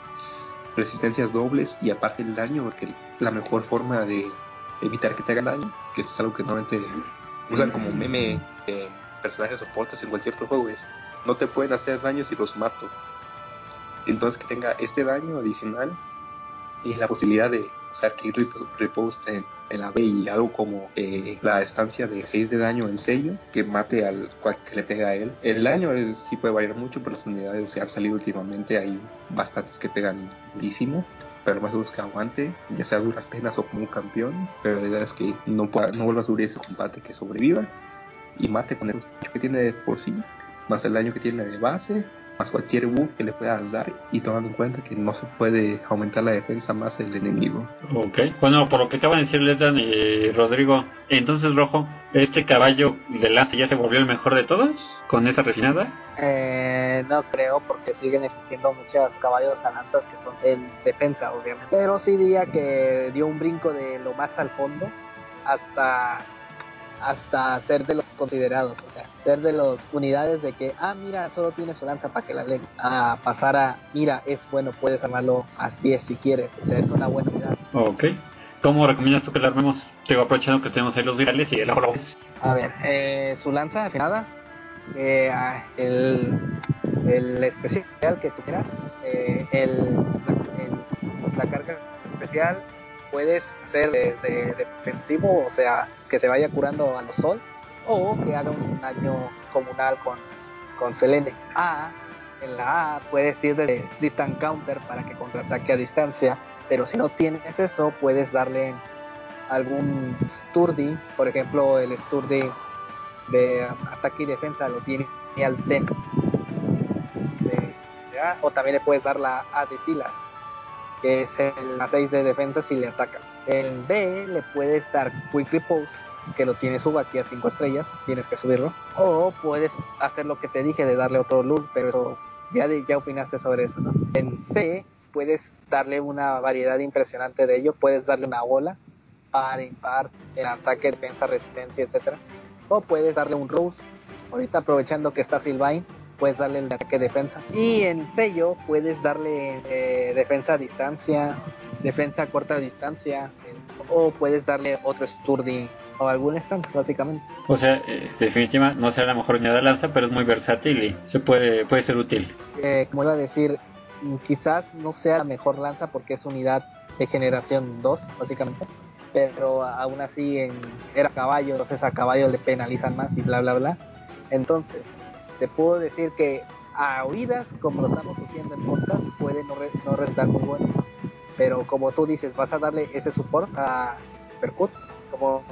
resistencias dobles y aparte el daño, porque la mejor forma de evitar que te hagan daño, que eso es algo que normalmente usan como meme eh, personajes soportes en cualquier otro juego, es no te pueden hacer daño si los mato. Entonces que tenga este daño adicional y la posibilidad de usar que repost en, en la B y algo como eh, la estancia de 6 de daño en sello que mate al cual que le pega a él. El daño eh, sí puede variar mucho, pero las unidades se han salido últimamente, hay bastantes que pegan durísimo. Pero más es que aguante, ya sea duras penas o como un campeón. Pero la idea es que no, pueda, no vuelva a subir ese combate, que sobreviva y mate con el que tiene por sí, más el daño que tiene de base, más cualquier buff que le puedas dar y tomando en cuenta que no se puede aumentar la defensa más del enemigo. Ok. Bueno, por lo que acaban de decir Letan y Rodrigo, entonces Rojo, ¿este caballo de lanza ya se volvió el mejor de todos con esa refinada? Eh, no creo, porque siguen existiendo muchos caballos alantas que son en defensa, obviamente. Pero sí diría que dio un brinco de lo más al fondo hasta hasta ser de los considerados, o sea, ser de las unidades de que, ah, mira, solo tiene su lanza para que la leen, a pasar a, mira, es bueno, puedes armarlo a 10 si quieres, o sea, es una buena unidad. Ok. ¿Cómo recomiendas tú que la armemos? Digo, aprovechando que tenemos ahí los virales y el A ver, eh, su lanza afinada, eh, el, el especial que tú quieras, eh, el- la carga especial puedes hacer de, de- defensivo, o sea, que se vaya curando a los sol, o que haga un daño comunal con, con Selene. A, en la A puedes ir de Distant Counter para que contraataque a distancia, pero si no tienes eso, puedes darle algún Sturdy, por ejemplo, el Sturdy de ataque y defensa lo tiene al Ten. De- de A, o también le puedes dar la A de Silas, que es el a 6 de defensa si le ataca. El B le puedes dar Quick Repose, que lo tienes suba aquí a 5 estrellas, tienes que subirlo. O puedes hacer lo que te dije de darle otro look, pero eso- ya, de- ya opinaste sobre eso, ¿no? En C puedes darle una variedad impresionante de ello, puedes darle una bola, par, impar, en ataque, defensa, resistencia, etcétera. O puedes darle un Rose. Ahorita aprovechando que está Sylvain, puedes darle el ataque defensa. Y en sello puedes darle eh, defensa a distancia, defensa a corta distancia, o puedes darle otro Sturdy o algún stand, básicamente. O sea, eh, definitiva no será la mejor unidad de lanza, pero es muy versátil y se puede puede ser útil. Eh, como iba a decir, mm, quizás no sea la mejor lanza porque es unidad de generación 2, básicamente. Pero aún así en, era caballo, entonces a caballo le penalizan más y bla, bla, bla. Entonces, te puedo decir que a oídas, como lo estamos haciendo en podcast, puede no, re- no restar muy bueno. Pero como tú dices, vas a darle ese support a Berkut, como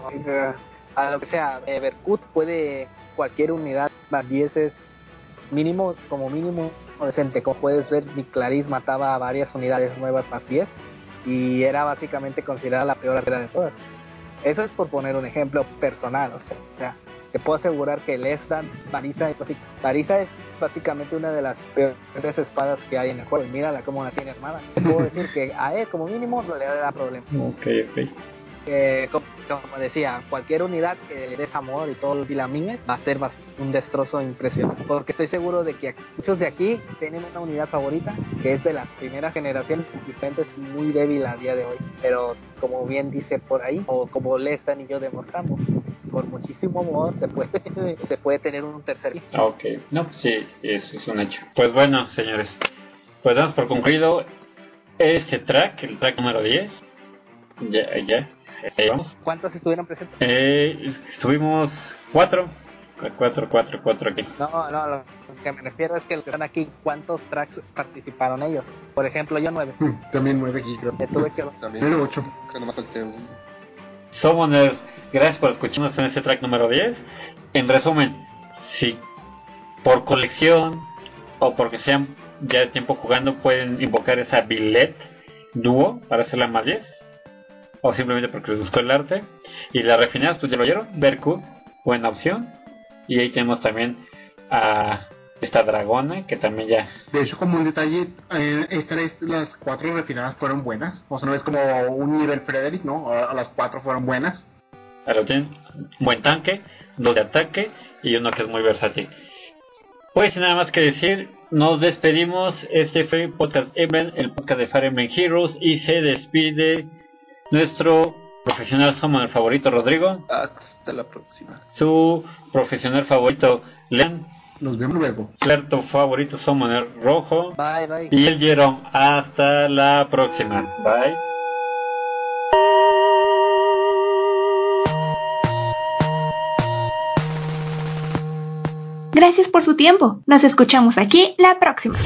a lo que sea, eh, Berkut puede cualquier unidad más 10 es mínimo, como mínimo decente. Como puedes ver, mi Clarice mataba a varias unidades nuevas más 10 y era básicamente considerada la peor arquera de todas. Eso es por poner un ejemplo personal, o sea, te puedo asegurar que Lestan, Marisa es, Marisa es básicamente una de las peores espadas que hay en el juego. Y mírala cómo la tiene armada. Puedo decir que a él como mínimo no le da problema. Ok, ok. Eh, como, como decía, cualquier unidad que le des amor y todo lo dilamines va a ser un destrozo impresionante. Porque estoy seguro de que muchos de aquí tienen una unidad favorita que es de las primeras generaciones diferentes muy débil a día de hoy. Pero como bien dice por ahí, o como Lestan y yo demostramos, con muchísimo amor se puede, se puede tener un tercer. Ok, no, sí, eso es un hecho. Pues bueno, señores, pues damos por concluido este track, el track número 10. Ya, ya, ahí vamos. ¿Cuántos estuvieron presentes? Eh, estuvimos cuatro, cuatro, cuatro, cuatro aquí. No, no, lo que me refiero es que los que están aquí, ¿cuántos tracks participaron ellos? Por ejemplo, yo nueve. Mm, También 9 aquí, creo. Me tuve que También. Pero 8. Creo que no me falté uno. Summoners, gracias por escucharnos en este track número 10. En resumen, si por colección o porque sean ya de tiempo jugando pueden invocar esa billet dúo para hacerla más 10 o simplemente porque les gustó el arte y las refinadas pues ya lo oyeron, Berkut, buena opción y ahí tenemos también a esta dragona que también ya De hecho, como un detalle, eh, estas las cuatro refinadas fueron buenas. O sea, no es como un nivel Frederick, ¿no? A, las cuatro fueron buenas. Lo tienen. Buen tanque, dos de ataque y uno que es muy versátil. Pues sin nada más que decir, nos despedimos. Este fue Podcast Event, el podcast de Fire Emblem Heroes. Y se despide nuestro profesional summoner favorito, Rodrigo. Hasta la próxima. Su profesional favorito, Leon. Nos vemos luego. Cierto favorito, summoner rojo. Bye, bye. Y el Jerome. Hasta la próxima. Bye. Gracias por su tiempo. Nos escuchamos aquí la próxima.